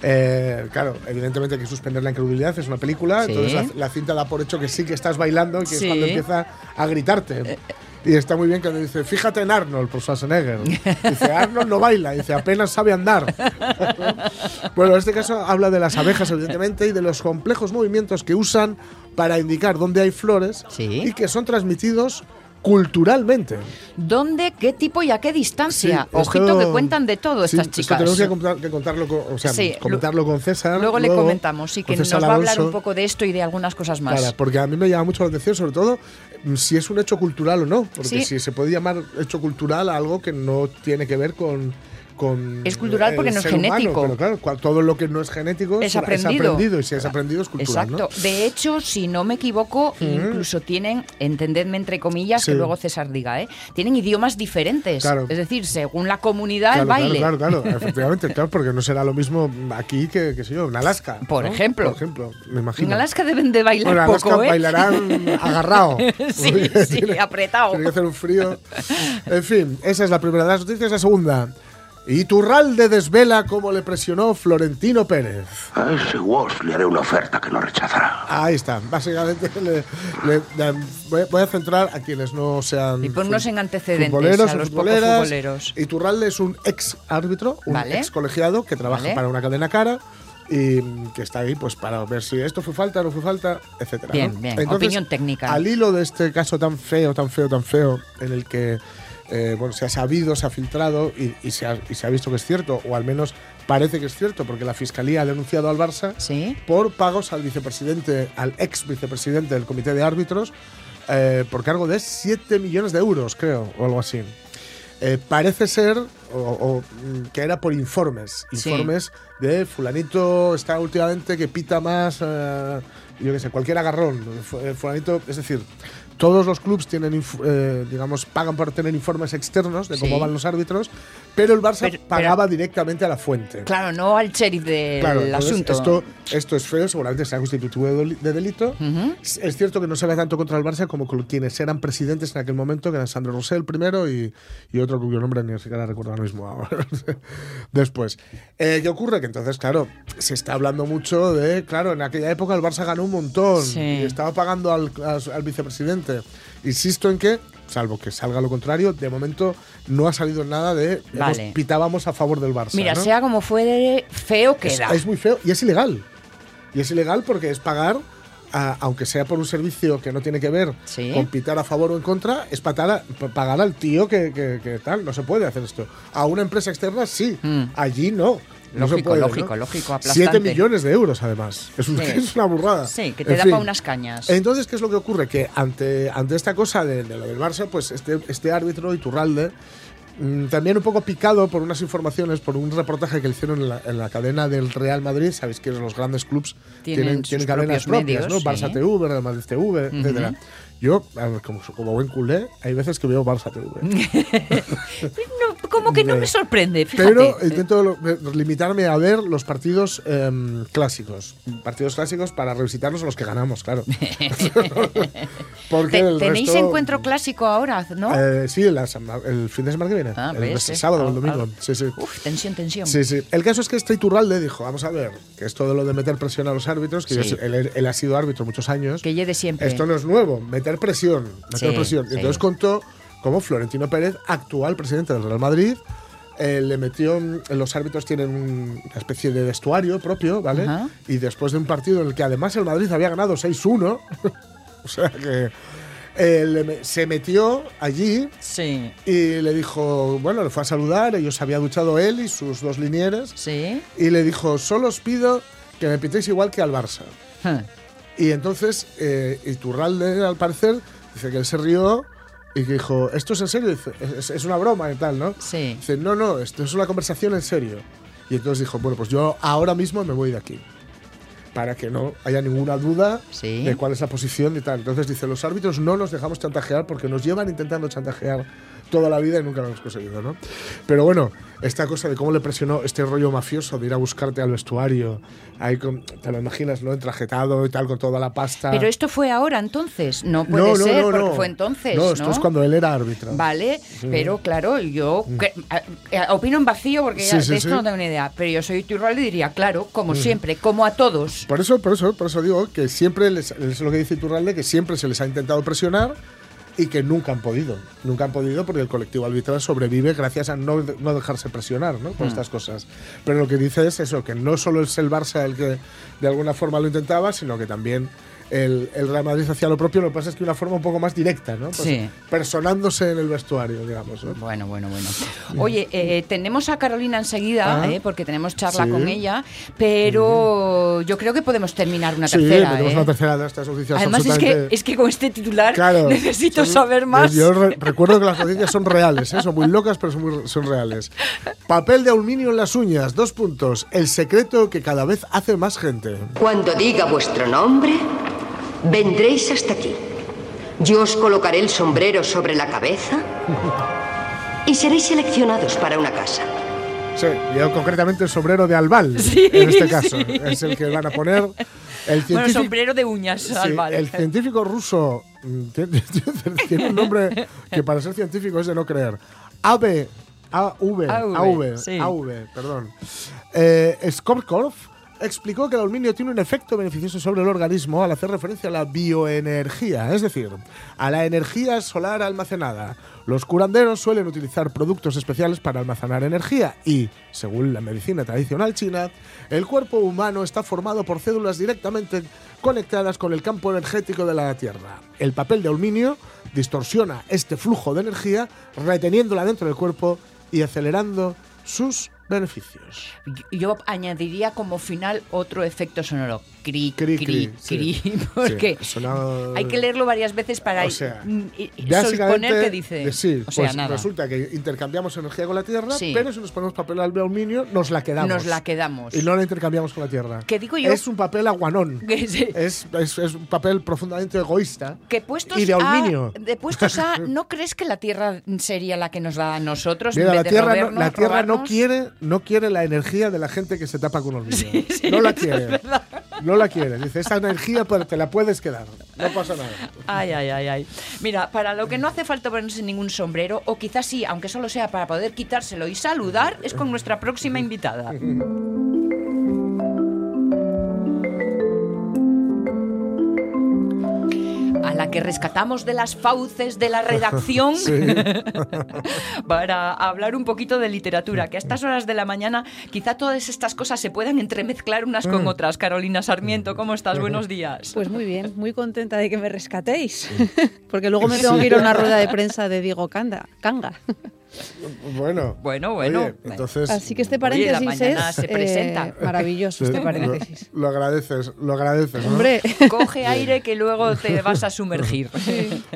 eh, claro, evidentemente hay que suspender la incredulidad, es una película, Sí. entonces la, la cinta da por hecho que sí que estás bailando y que Sí. es cuando empieza a gritarte. Y está muy bien cuando dice, fíjate en Arnold por Schwarzenegger. Dice, Arnold no baila, dice, apenas sabe andar. bueno, en este caso habla de las abejas, evidentemente, y de los complejos movimientos que usan para indicar dónde hay flores Sí. y que son transmitidos culturalmente. ¿Dónde, qué tipo y a qué distancia? Sí, Ojito esto- que cuentan de todo sí, estas esto chicas. tenemos que, contar- que contarlo, con, o sea, Sí, comentarlo con César. Luego le comentamos, sí, con que nos va a hablar un poco de esto y de algunas cosas más. Claro, porque a mí me llama mucho la atención, sobre todo, mm, si es un hecho cultural o no. Porque si se puede llamar hecho cultural a algo que no tiene que ver con, con Es cultural porque no es humano, genético. pero claro, cua- todo lo que no es genético Es aprendido. y si es aprendido es cultural. Exacto. ¿no? De hecho, si no me equivoco, incluso tienen, entendedme entre comillas, Sí. que luego César diga, ¿eh? tienen idiomas diferentes. Claro. Es decir, según la comunidad, Claro, el baile. Claro, claro, claro, efectivamente, claro, porque no será lo mismo aquí que, sé yo, en Alaska. Por ¿no? ejemplo. Por ejemplo, me imagino. En Alaska deben de bailar Bueno, en Alaska poco, ¿eh? bailarán agarrado. Sí, sí, apretado. Tiene que hacer un frío. En fin, esa es la primera de las noticias. La segunda. Iturralde desvela cómo le presionó Florentino Pérez. A ese Wolf le haré una oferta que no rechazará. Ahí está. Básicamente le- le- le- voy, a centrar a quienes no sean. Y ponnos en antecedentes, futboleros a los futboleras. futboleros. Iturralde es un ex árbitro, un Vale. ex colegiado que trabaja Vale. para una cadena cara y que está ahí pues para ver si esto fue falta, no fue falta, etcétera. Bien, ¿no? bien. Opinión técnica. Al hilo de este caso tan feo, tan feo, tan feo, en el que eh, bueno, se ha sabido, se ha filtrado y, y se ha, y se ha visto que es cierto, o al menos parece que es cierto, porque la fiscalía ha denunciado al Barça Sí. por pagos al vicepresidente, al ex vicepresidente del comité de árbitros, eh, por cargo de 7 millones de euros, creo, o algo así. Eh, parece ser o, o, mm, que era por informes, Sí. informes de fulanito está últimamente que pita más, eh, yo qué sé, cualquier agarrón, fu- fulanito, es decir, todos los clubs tienen, eh, digamos, pagan por tener informes externos de cómo Sí. van los árbitros, pero el Barça Pero- pero- pagaba directamente a la fuente. Claro, no al sheriff del Claro, asunto. Esto, esto es feo, seguramente se ha constituido de deli- de delito. Ujú. Es- Es cierto que no se ve tanto contra el Barça como con quienes eran presidentes en aquel momento, que eran Sandro Rosell primero y, y otro cuyo nombre ni siquiera recuerdo ahora mismo. ahora. Después, eh, ¿qué ocurre? Que entonces, claro, se está hablando mucho de, claro, en aquella época el Barça ganó un montón Sí. y estaba pagando al, al- al Insisto en que, salvo que salga lo contrario, de momento no ha salido nada de hemos- Vale. pitábamos a favor del Barça. Mira, ¿no? sea como fuere, feo Es, queda. es muy feo y es ilegal. Y es ilegal porque es pagar, a- aunque sea por un servicio que no tiene que ver Sí. con pitar a favor o en contra, es pagar al tío que, que- que tal. No se puede hacer esto. A una empresa externa sí, Mm. allí no. No Lógico, puede, lógico, ¿no? lógico, aplastante. Siete millones de euros, además. Es, un- Sí. es una burrada. Sí, que te En da fin. pa' unas cañas. Entonces, ¿qué es lo que ocurre? Que ante, ante esta cosa de, de lo del Barça, pues este, este árbitro, Iturralde, mm, también un poco picado por unas informaciones, por un reportaje que le hicieron en la, en la cadena del Real Madrid. Sabéis que los grandes clubs Tienen cadenas propias, medios, ¿no? Barça. TV, Real Madrid TV, etcétera. Yo, a ver, como, como buen culé, hay veces que veo Barça TV. Como que no me sorprende, fíjate. Pero intento limitarme a ver los partidos em, clásicos. Partidos clásicos para revisitarlos a los que ganamos, claro. Porque el ¿Tenéis resto- encuentro clásico ahora, no? Eh, sí, la el fin de semana que viene. Ah, el, ves, el eh. sábado o el Ah, domingo. ah. Sí, sí. Uf, tensión, tensión. Sí, sí. El caso es que este Iturralde dijo, vamos a ver, que esto de lo de meter presión a los árbitros, que Sí. yo sé- él, él ha sido árbitro muchos años, Que lleve siempre. esto no es nuevo, meter presión, meter Sí, presión. Entonces contó cómo Florentino Pérez, actual presidente del Real Madrid, eh, le metió, los árbitros tienen un- una especie de vestuario propio, ¿vale? Y después de un partido en el que además el Madrid había ganado 6-1, o sea que eh, le se metió allí Sí, y le dijo, bueno, le fue a saludar, ellos se había duchado él y sus dos linieres, sí. y le dijo, solo os pido que me pitéis igual que al Barça. Huh. Y entonces eh, Iturralde, al parecer, dice que él se rió y que dijo, ¿esto es en serio? Dice, es, es una broma y tal, ¿no? Sí. Dice, no, no, esto es una conversación en serio. Y entonces dijo, bueno, pues yo ahora mismo me voy de aquí. Para que no haya ninguna duda Sí. de cuál es la posición y tal. Entonces dice, los árbitros no nos dejamos chantajear porque nos llevan intentando chantajear toda la vida y nunca lo hemos conseguido, ¿no? Pero bueno, esta cosa de cómo le presionó este rollo mafioso de ir a buscarte al vestuario, ahí con, te lo imaginas, ¿no? Entrajetado y tal, con toda la pasta. Pero esto fue ahora entonces. No puede no, no, ser, no, porque fue entonces. No, esto es cuando él era árbitro. Vale, pero claro, yo que- a- a- opino en vacío porque Sí, ya sí, de esto sí. no tengo ni idea. Pero yo soy Iturralde y diría, claro, como siempre, como a todos. Por eso, por eso, por eso digo que siempre les, es lo que dice Iturralde, que siempre se les ha intentado presionar y que nunca han podido. Nunca han podido porque el colectivo arbitral sobrevive gracias a no, no dejarse presionar ¿no? por estas cosas. Pero lo que dice es eso, que no solo es el Barça el que de alguna forma lo intentaba, sino que también el, el Real Madrid hacía lo propio, lo que pasa es que de una forma un poco más directa, ¿no? Pues Sí. Personándose en el vestuario, digamos. ¿no? Bueno, bueno, bueno. Oye, eh, tenemos a Carolina enseguida, Ah. eh, porque tenemos charla Sí. con ella, pero yo creo que podemos terminar una Sí, tercera. tenemos eh. una tercera de estas noticias Además es que, absolutamente- es que con este titular Claro, necesito son- saber más. Yo re- recuerdo que las noticias son reales, ¿eh? son muy locas, pero son, muy- son reales. Papel de aluminio en las uñas, dos puntos. El secreto que cada vez hace más gente. Cuando diga vuestro nombre, vendréis hasta aquí. Yo os colocaré el sombrero sobre la cabeza y seréis seleccionados para una casa. Sí, yo concretamente el sombrero de Albal, Sí, en este caso. sí. Es el que van a poner. El Bueno, sombrero de uñas, sí, Albal. el científico ruso mm, tiene, tiene un nombre que para ser científico es de no creer. AV, AV, AV, AV, sí. AV, perdón. Eh, Skorkov explicó que el aluminio tiene un efecto beneficioso sobre el organismo al hacer referencia a la bioenergía, es decir, a la energía solar almacenada. Los curanderos suelen utilizar productos especiales para almacenar energía y, según la medicina tradicional china, el cuerpo humano está formado por células directamente conectadas con el campo energético de la Tierra. El papel de aluminio distorsiona este flujo de energía reteniéndola dentro del cuerpo y acelerando sus beneficios. Yo añadiría como final otro efecto sonoro. Cri, Cri, cri, cri, cri, sí. porque Sí, hay que leerlo varias veces para O sea, mm, suponer que dice. sí, o sea, pues nada. resulta que intercambiamos energía con la Tierra, pero si nos ponemos papel de aluminio, nos la quedamos. Nos la quedamos. Y no la intercambiamos con la Tierra. Que digo yo- Es un papel aguanón. Es, es- es un papel profundamente egoísta. Que puestos y de a- aluminio. de puestos a, ¿no crees que la Tierra sería la que nos da a nosotros? Mira, en la de Tierra, no, robernos, la tierra no robarnos? quiere, no quiere la energía de la gente que se tapa con aluminio. sí, no la quiere. No la quiere. Dice, esa energía pues, te la puedes quedar. No pasa nada. Ay, ay, ay, ay. Mira, para lo que no hace falta ponerse ningún sombrero, o quizás sí, aunque solo sea para poder quitárselo y saludar, es con nuestra próxima invitada. A la que rescatamos de las fauces de la redacción Sí. para hablar un poquito de literatura, que a estas horas de la mañana quizá todas estas cosas se puedan entremezclar unas Mm. con otras. Carolina Sarmiento, ¿cómo estás? Buenos días. Pues muy bien, muy contenta de que me rescatéis. Porque luego me tengo que ir a una rueda de prensa de Diego Canda, Canga. Bueno. Bueno, bueno. Oye, entonces. Así que este Oye, la paréntesis mañana es se presenta. eh, maravilloso, este paréntesis. Lo, lo agradeces, lo agradeces. ¿no? Hombre, Coge aire que luego te vas a sumergir.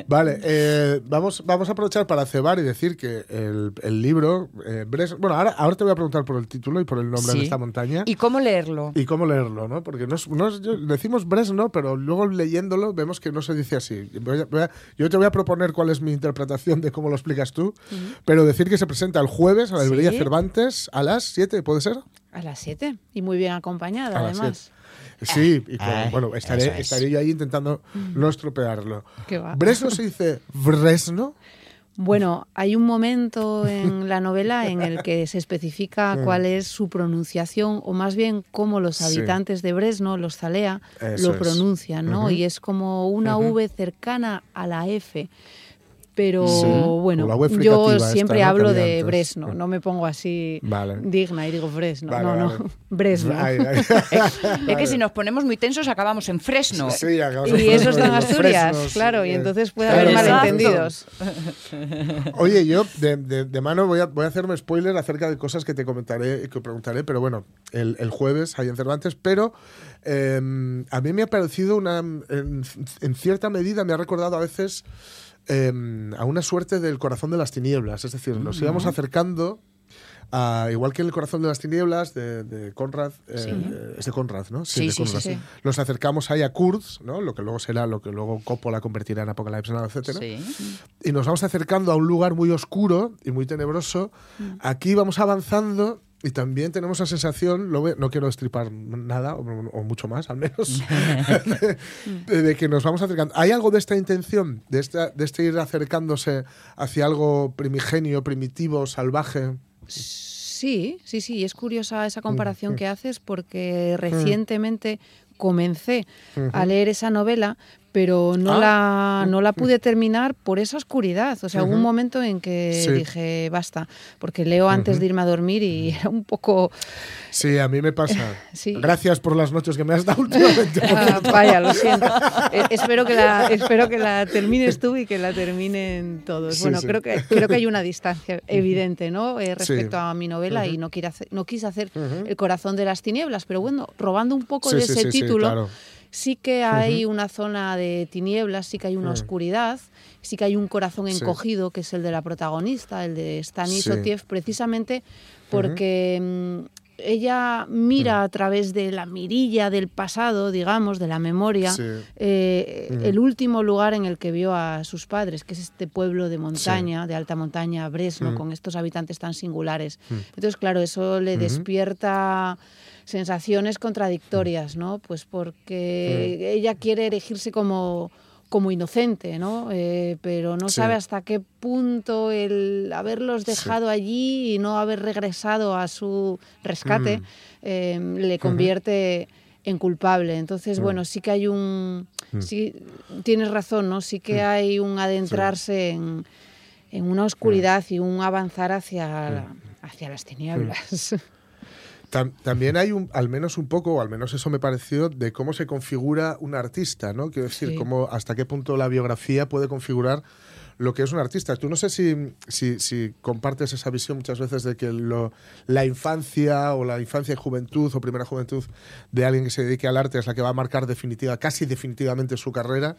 Vale, eh, vamos, vamos a aprovechar para cebar y decir que el, el libro, eh, Bres- bueno, ahora, ahora te voy a preguntar por el título y por el nombre Sí. de esta montaña. ¿Y cómo leerlo? Y cómo leerlo, ¿no? Porque no es- no es- yo- decimos Bresno, pero luego leyéndolo vemos que no se dice así. Voy a- voy a- yo te voy a proponer cuál es mi interpretación de cómo lo explicas tú, pero decir que se presenta el jueves a la librería Sí. Cervantes a las 7, ¿puede ser? a las 7 y muy bien acompañada A las además. Sí, y con- Ah, bueno, estaré, es. estaré yo ahí intentando no estropearlo. Qué va. ¿Bresno se dice Bresno? Bueno, hay un momento en la novela en el que se especifica cuál es su pronunciación, o más bien cómo los Sí. habitantes de Bresno, los Zalea, Eso lo es. pronuncian, ¿no? Y es como una. V cercana a la F. Pero Sí, bueno, yo esta, siempre ¿no? hablo de. Bresno, no me pongo así Vale. digna y digo Fresno. Vale, no, vale. no, Bresno. Es que si nos ponemos muy tensos acabamos en Fresno. Sí, acabamos Y de- eso está en Asturias, fresnos, claro, y eh. entonces puede Claro, haber malentendidos. Oye, yo de, de- de mano voy a, voy a hacerme spoiler acerca de cosas que te comentaré y que preguntaré, pero bueno, el, el jueves hay en Cervantes, pero eh, a mí me ha parecido una, en, en cierta medida me ha recordado a veces eh, a una suerte del corazón de las tinieblas, es decir, nos íbamos acercando a- igual que en el corazón de las tinieblas de, de Conrad, eh, Sí. eh, es de Conrad, ¿no? Sí, de sí, sí, Conrad. sí. Nos acercamos ahí a Kurz, ¿no? Lo que luego será, lo que luego Coppola convertirá en Apocalypse Now, etcétera Sí. y nos vamos acercando a un lugar muy oscuro y muy tenebroso. Aquí vamos avanzando y también tenemos la sensación, lo ve- no quiero estripar nada, o, o mucho más al menos, de, de que nos vamos acercando. ¿Hay algo de esta intención, de, esta, de este ir acercándose hacia algo primigenio, primitivo, salvaje? Sí, sí, sí, es curiosa esa Mm, comparación que haces porque recientemente comencé a leer esa novela, pero no, Ah. la, no la pude terminar por esa oscuridad. O sea, hubo un momento en que Sí. dije, basta, porque leo antes de irme a dormir y era un poco... Sí, a mí me pasa. Sí. Gracias por las noches que me has dado últimamente. Ah, vaya, lo siento. Eh, espero, que la, espero que la termines tú y que la terminen todos. Sí, bueno, sí. Creo, que, creo que hay una distancia evidente ¿no? Eh, respecto a mi novela y no, hacer- no quise hacer. El corazón de las tinieblas, pero bueno, robando un poco de ese título, claro. Sí que hay una zona de tinieblas, sí que hay una Mm. oscuridad, sí que hay un corazón Sí. encogido, que es el de la protagonista, el de Stanis Sí. Otiev, precisamente porque mm, ella mira a través de la mirilla del pasado, digamos, de la memoria, Sí. eh, el último lugar en el que vio a sus padres, que es este pueblo de montaña, de alta montaña, Bresno, Mm. con estos habitantes tan singulares. Mm. Entonces, claro, eso le despierta sensaciones contradictorias, ¿no? Pues porque ella quiere erigirse como como inocente, ¿no? Eh, pero no Sí. sabe hasta qué punto el haberlos dejado allí y no haber regresado a su rescate Mm. eh, le convierte en culpable. Entonces, Mm. bueno, sí que hay un... Mm. Sí, tienes razón, ¿no? Sí que Mm. hay un adentrarse en, en una oscuridad y un avanzar hacia, hacia las tinieblas. Tam- también hay un, al menos un poco, o al menos eso me pareció, de cómo se configura un artista, ¿no? Quiero decir, Sí. cómo, hasta qué punto la biografía puede configurar lo que es un artista. Tú no sé si, si, si compartes esa visión muchas veces de que lo- la infancia o la infancia y juventud o primera juventud de alguien que se dedique al arte es la que va a marcar definitiva, casi definitivamente su carrera,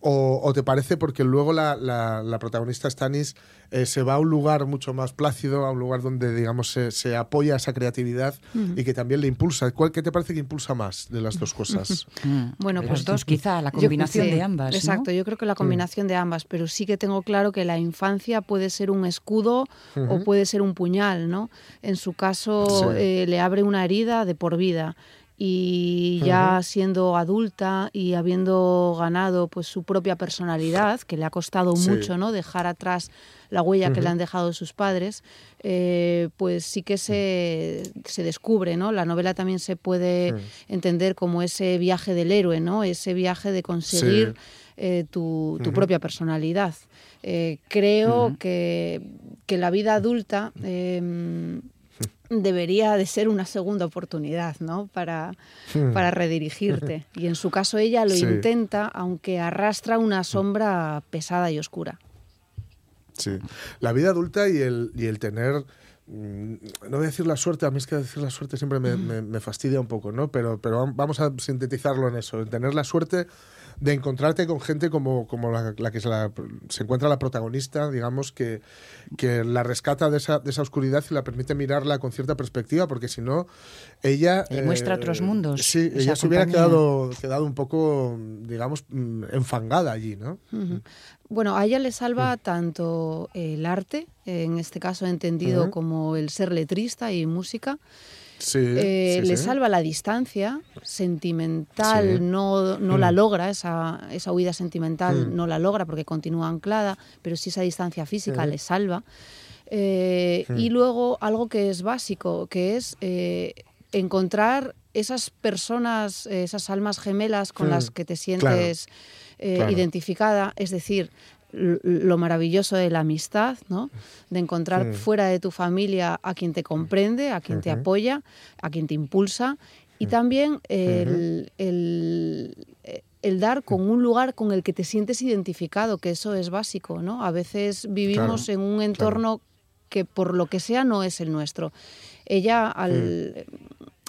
o, o te parece porque luego la, la- la protagonista Stanis eh, se va a un lugar mucho más plácido, a un lugar donde digamos se, se apoya esa creatividad Ujú. y que también le impulsa. ¿Cuál, ¿Qué te parece que impulsa más de las dos cosas? Bueno, Los pues dos, quizá, la Yo- combinación sí, de ambas. ¿no? Exacto, yo creo que la combinación de ambas, pero sí que tengo claro que la infancia puede ser un escudo o puede ser un puñal, ¿no? En su caso Sí. eh, le abre una herida de por vida y ya siendo adulta y habiendo ganado pues su propia personalidad, que le ha costado Sí. mucho, ¿no? Dejar atrás la huella que le han dejado sus padres, eh, pues sí que se, se descubre, ¿no? La novela también se puede entender como ese viaje del héroe, ¿no? Ese viaje de conseguir Sí. Eh, tu, propia personalidad. Eh, creo que, que la vida adulta eh, debería de ser una segunda oportunidad, ¿no? Para, Hmm. para redirigirte. Y en su caso ella lo Sí. intenta, aunque arrastra una sombra pesada y oscura. Sí. La vida adulta y el, y el tener. mm, No voy a decir la suerte, a mí es que decir la suerte siempre me, me- me fastidia un poco, ¿no? Pero, pero vam- vamos a sintetizarlo en eso, en tener la suerte de encontrarte con gente como, como la, la que se, la- se encuentra la protagonista, digamos, que, que la rescata de esa, de esa oscuridad y la permite mirarla con cierta perspectiva, porque si no, ella... Le muestra otros mundos, Sí, ella se hubiera quedado, quedado un poco, digamos, mm, enfangada allí, ¿no? Bueno, a ella le salva tanto el arte, en este caso entendido como el ser letrista y música, Sí, Eh, sí, le sí. salva la distancia sentimental, no, no Mm. la logra, esa, esa huida sentimental Mm. no la logra porque continúa anclada, pero sí esa distancia física Mm. le salva. Eh, Mm. Y luego algo que es básico, que es eh, encontrar esas personas, esas almas gemelas con Mm. las que te sientes Claro. identificada, es decir, lo maravilloso de la amistad, ¿no? De encontrar fuera de tu familia a quien te comprende, a quien te apoya, a quien te impulsa. Y también el, el- el dar con un lugar con el que te sientes identificado, que eso es básico, ¿no? A veces vivimos Claro, en un entorno que por lo que sea no es el nuestro. Ella al,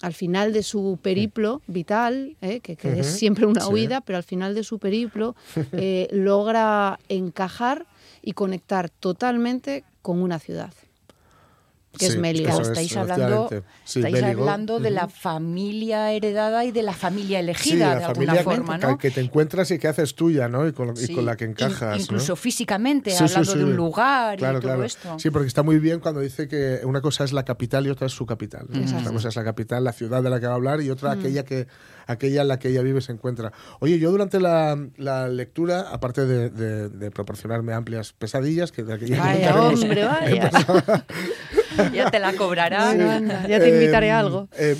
al final de su periplo vital, ¿eh? que, que es siempre una sí. huida, pero al final de su periplo eh, logra encajar y conectar totalmente con una ciudad, que es estáis hablando. Sí, estáis hablando de la familia heredada y de la familia Sí, elegida de la alguna familia forma, que, ¿no? que te encuentras y que haces tuya, ¿no? Y con, y con la que in- encajas. ¿no? incluso físicamente, Sí, sí, hablando sí. de un lugar Claro, y todo claro. esto. Sí, porque está muy bien cuando dice que una cosa es la capital y otra es su capital. ¿no? Una cosa es la capital, la ciudad de la que va a hablar, y otra Mm. aquella que aquella en la que ella vive se encuentra. Oye, yo durante la, la lectura, aparte de, de- de proporcionarme amplias pesadillas, que de aquella Vaya, hombre, vaya. ya te la cobrará. Bueno, anda, ya te invitaré a algo. eh,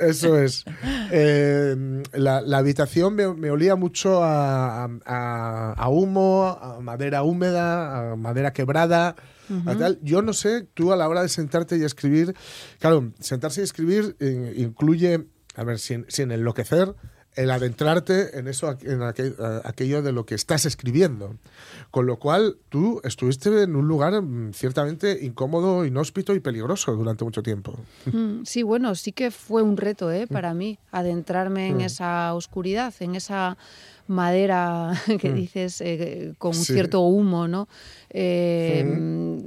Eso es. Eh, la, la, habitación me, me olía mucho a, a, a, humo, a madera húmeda, a madera quebrada. Uh -huh. tal. Yo no sé, tú a la hora de sentarte y escribir, claro, sentarse y escribir eh, incluye, a ver, sin, sin enloquecer, el adentrarte en eso, en aquel, aquello de lo que estás escribiendo. Con lo cual, tú estuviste en un lugar mm, ciertamente incómodo, inhóspito y peligroso durante mucho tiempo. Mm, sí, bueno, sí que fue un reto ¿eh? para mí adentrarme en mm. esa oscuridad, en esa madera que dices eh, con sí. cierto humo, ¿no? Eh.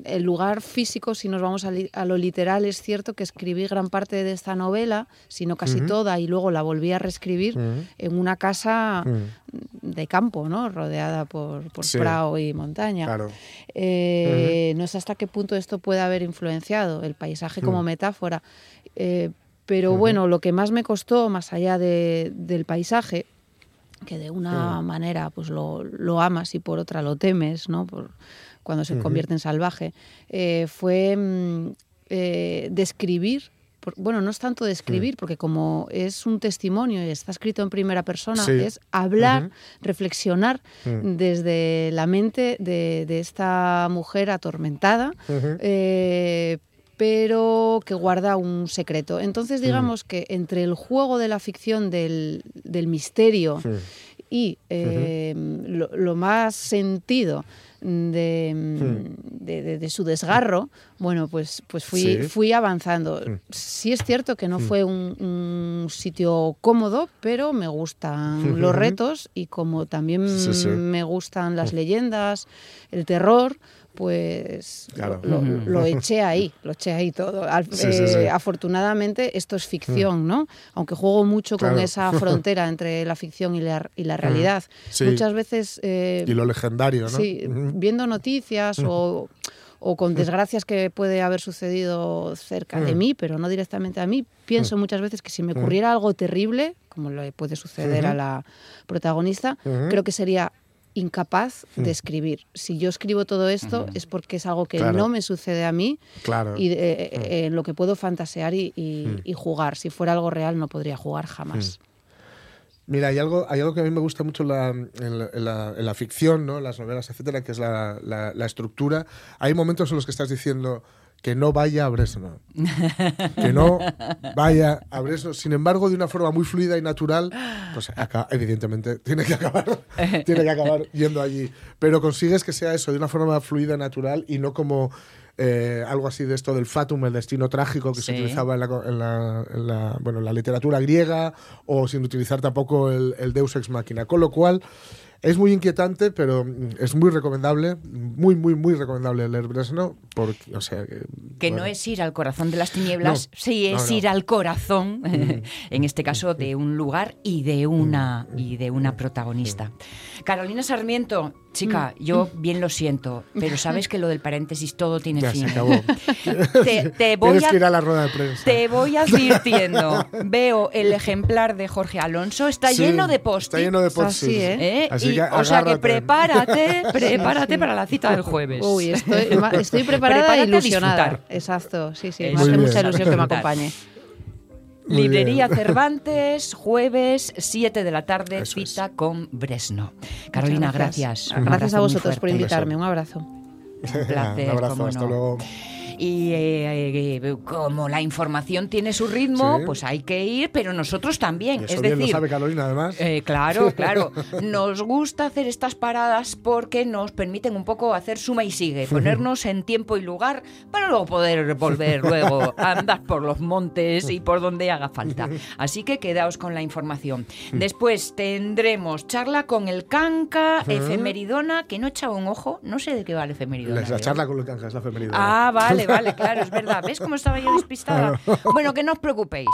El lugar físico, si nos vamos a, li a, lo literal, es cierto que escribí gran parte de esta novela, si no casi toda, y luego la volví a reescribir en una casa de campo, ¿no? Rodeada por, por sí. prado y montaña. Claro. Eh, no sé hasta qué punto esto puede haber influenciado el paisaje como metáfora. Pero bueno, lo que más me costó, más allá de, del paisaje, que de una -huh. manera pues lo, lo, amas y por otra lo temes, ¿no? Por, cuando se uh -huh. convierte en salvaje, eh, fue mm, eh, describir, por, bueno, no es tanto describir, uh -huh. porque como es un testimonio y está escrito en primera persona, sí. es hablar, uh -huh. reflexionar desde la mente de, de, esta mujer atormentada, eh, pero que guarda un secreto. Entonces, digamos mm. que entre el juego de la ficción del, del misterio sí. y eh, uh -huh. lo, lo, más sentido de, de, de, de, su desgarro, bueno, pues, pues fui, sí. fui avanzando. Sí es cierto que no fue un, un, sitio cómodo, pero me gustan los retos y como también me gustan las leyendas, el terror, pues claro. lo, lo, lo, eché ahí, lo eché ahí todo. Al, sí, eh, sí, sí. Afortunadamente esto es ficción, ¿no? Aunque juego mucho claro. con esa frontera entre la ficción y la, y la realidad. Muchas veces... Eh, y lo legendario, ¿no? Sí, viendo noticias o o con desgracias que puede haber sucedido cerca de mí, pero no directamente a mí, pienso muchas veces que si me ocurriera algo terrible, como le puede suceder a la protagonista, creo que sería incapaz de escribir. Si yo escribo todo esto es porque es algo que claro. no me sucede a mí claro. y eh, eh, en lo que puedo fantasear y, y, y, jugar. Si fuera algo real no podría jugar jamás. Mira, hay algo, hay algo que a mí me gusta mucho en la, en la, en la, en la ficción, ¿no? las novelas, etcétera, que es la, la, estructura. Hay momentos en los que estás diciendo que no vaya a Bresno. que no vaya a Bresno. Sin embargo, de una forma muy fluida y natural, pues acá, evidentemente tiene que acabar, tiene que acabar yendo allí. Pero consigues que sea eso, de una forma fluida, y natural y no como eh, algo así de esto del fatum, el destino trágico que sí. se utilizaba en la, en, la, en la, bueno, en la literatura griega o sin utilizar tampoco el, el deus ex machina. Con lo cual, es muy inquietante, pero es muy recomendable, muy, muy, muy recomendable leer Bresno, porque, o sea... Que, que bueno. no es ir al corazón de las tinieblas, no, sí es no, no. ir al corazón, mm. en este caso, de un lugar y de una, mm. y de una protagonista. Carolina Sarmiento, chica, mm. yo bien lo siento, pero sabes que lo del paréntesis todo tiene ya fin. Se acabó. te, te, voy Tienes a, que ir a la rueda de prensa. Te voy advirtiendo. Veo el ejemplar de Jorge Alonso, está sí, lleno de post Está lleno de post Así, ¿eh? ¿Eh? Así y, o sea que prepárate, prepárate para la cita del jueves. Uy, estoy, estoy preparada e ilusionada. Exacto, sí, sí. Me hace mucha ilusión que me acompañe. Muy Librería bien. Cervantes, jueves, 7 de la tarde, Eso cita es. con Bresno. Carolina, gracias. Gracias, gracias a vosotros por invitarme. Un abrazo. Un placer. Un abrazo, hasta no. luego y eh, eh, como la información tiene su ritmo, sí. pues hay que ir, pero nosotros también. es decir, lo sabe Carolina, además. Eh, claro, claro. Nos gusta hacer estas paradas porque nos permiten un poco hacer suma y sigue, ponernos en tiempo y lugar para luego poder volver luego a andar por los montes y por donde haga falta. Así que quedaos con la información. Después tendremos charla con el Canca, efemeridona, que no he echado un ojo, no sé de qué va el efemeridona. La charla con el Canca es la efemeridona. Ah, vale, vale, claro, es verdad. ¿Ves cómo estaba yo despistada? Bueno, que no os preocupéis.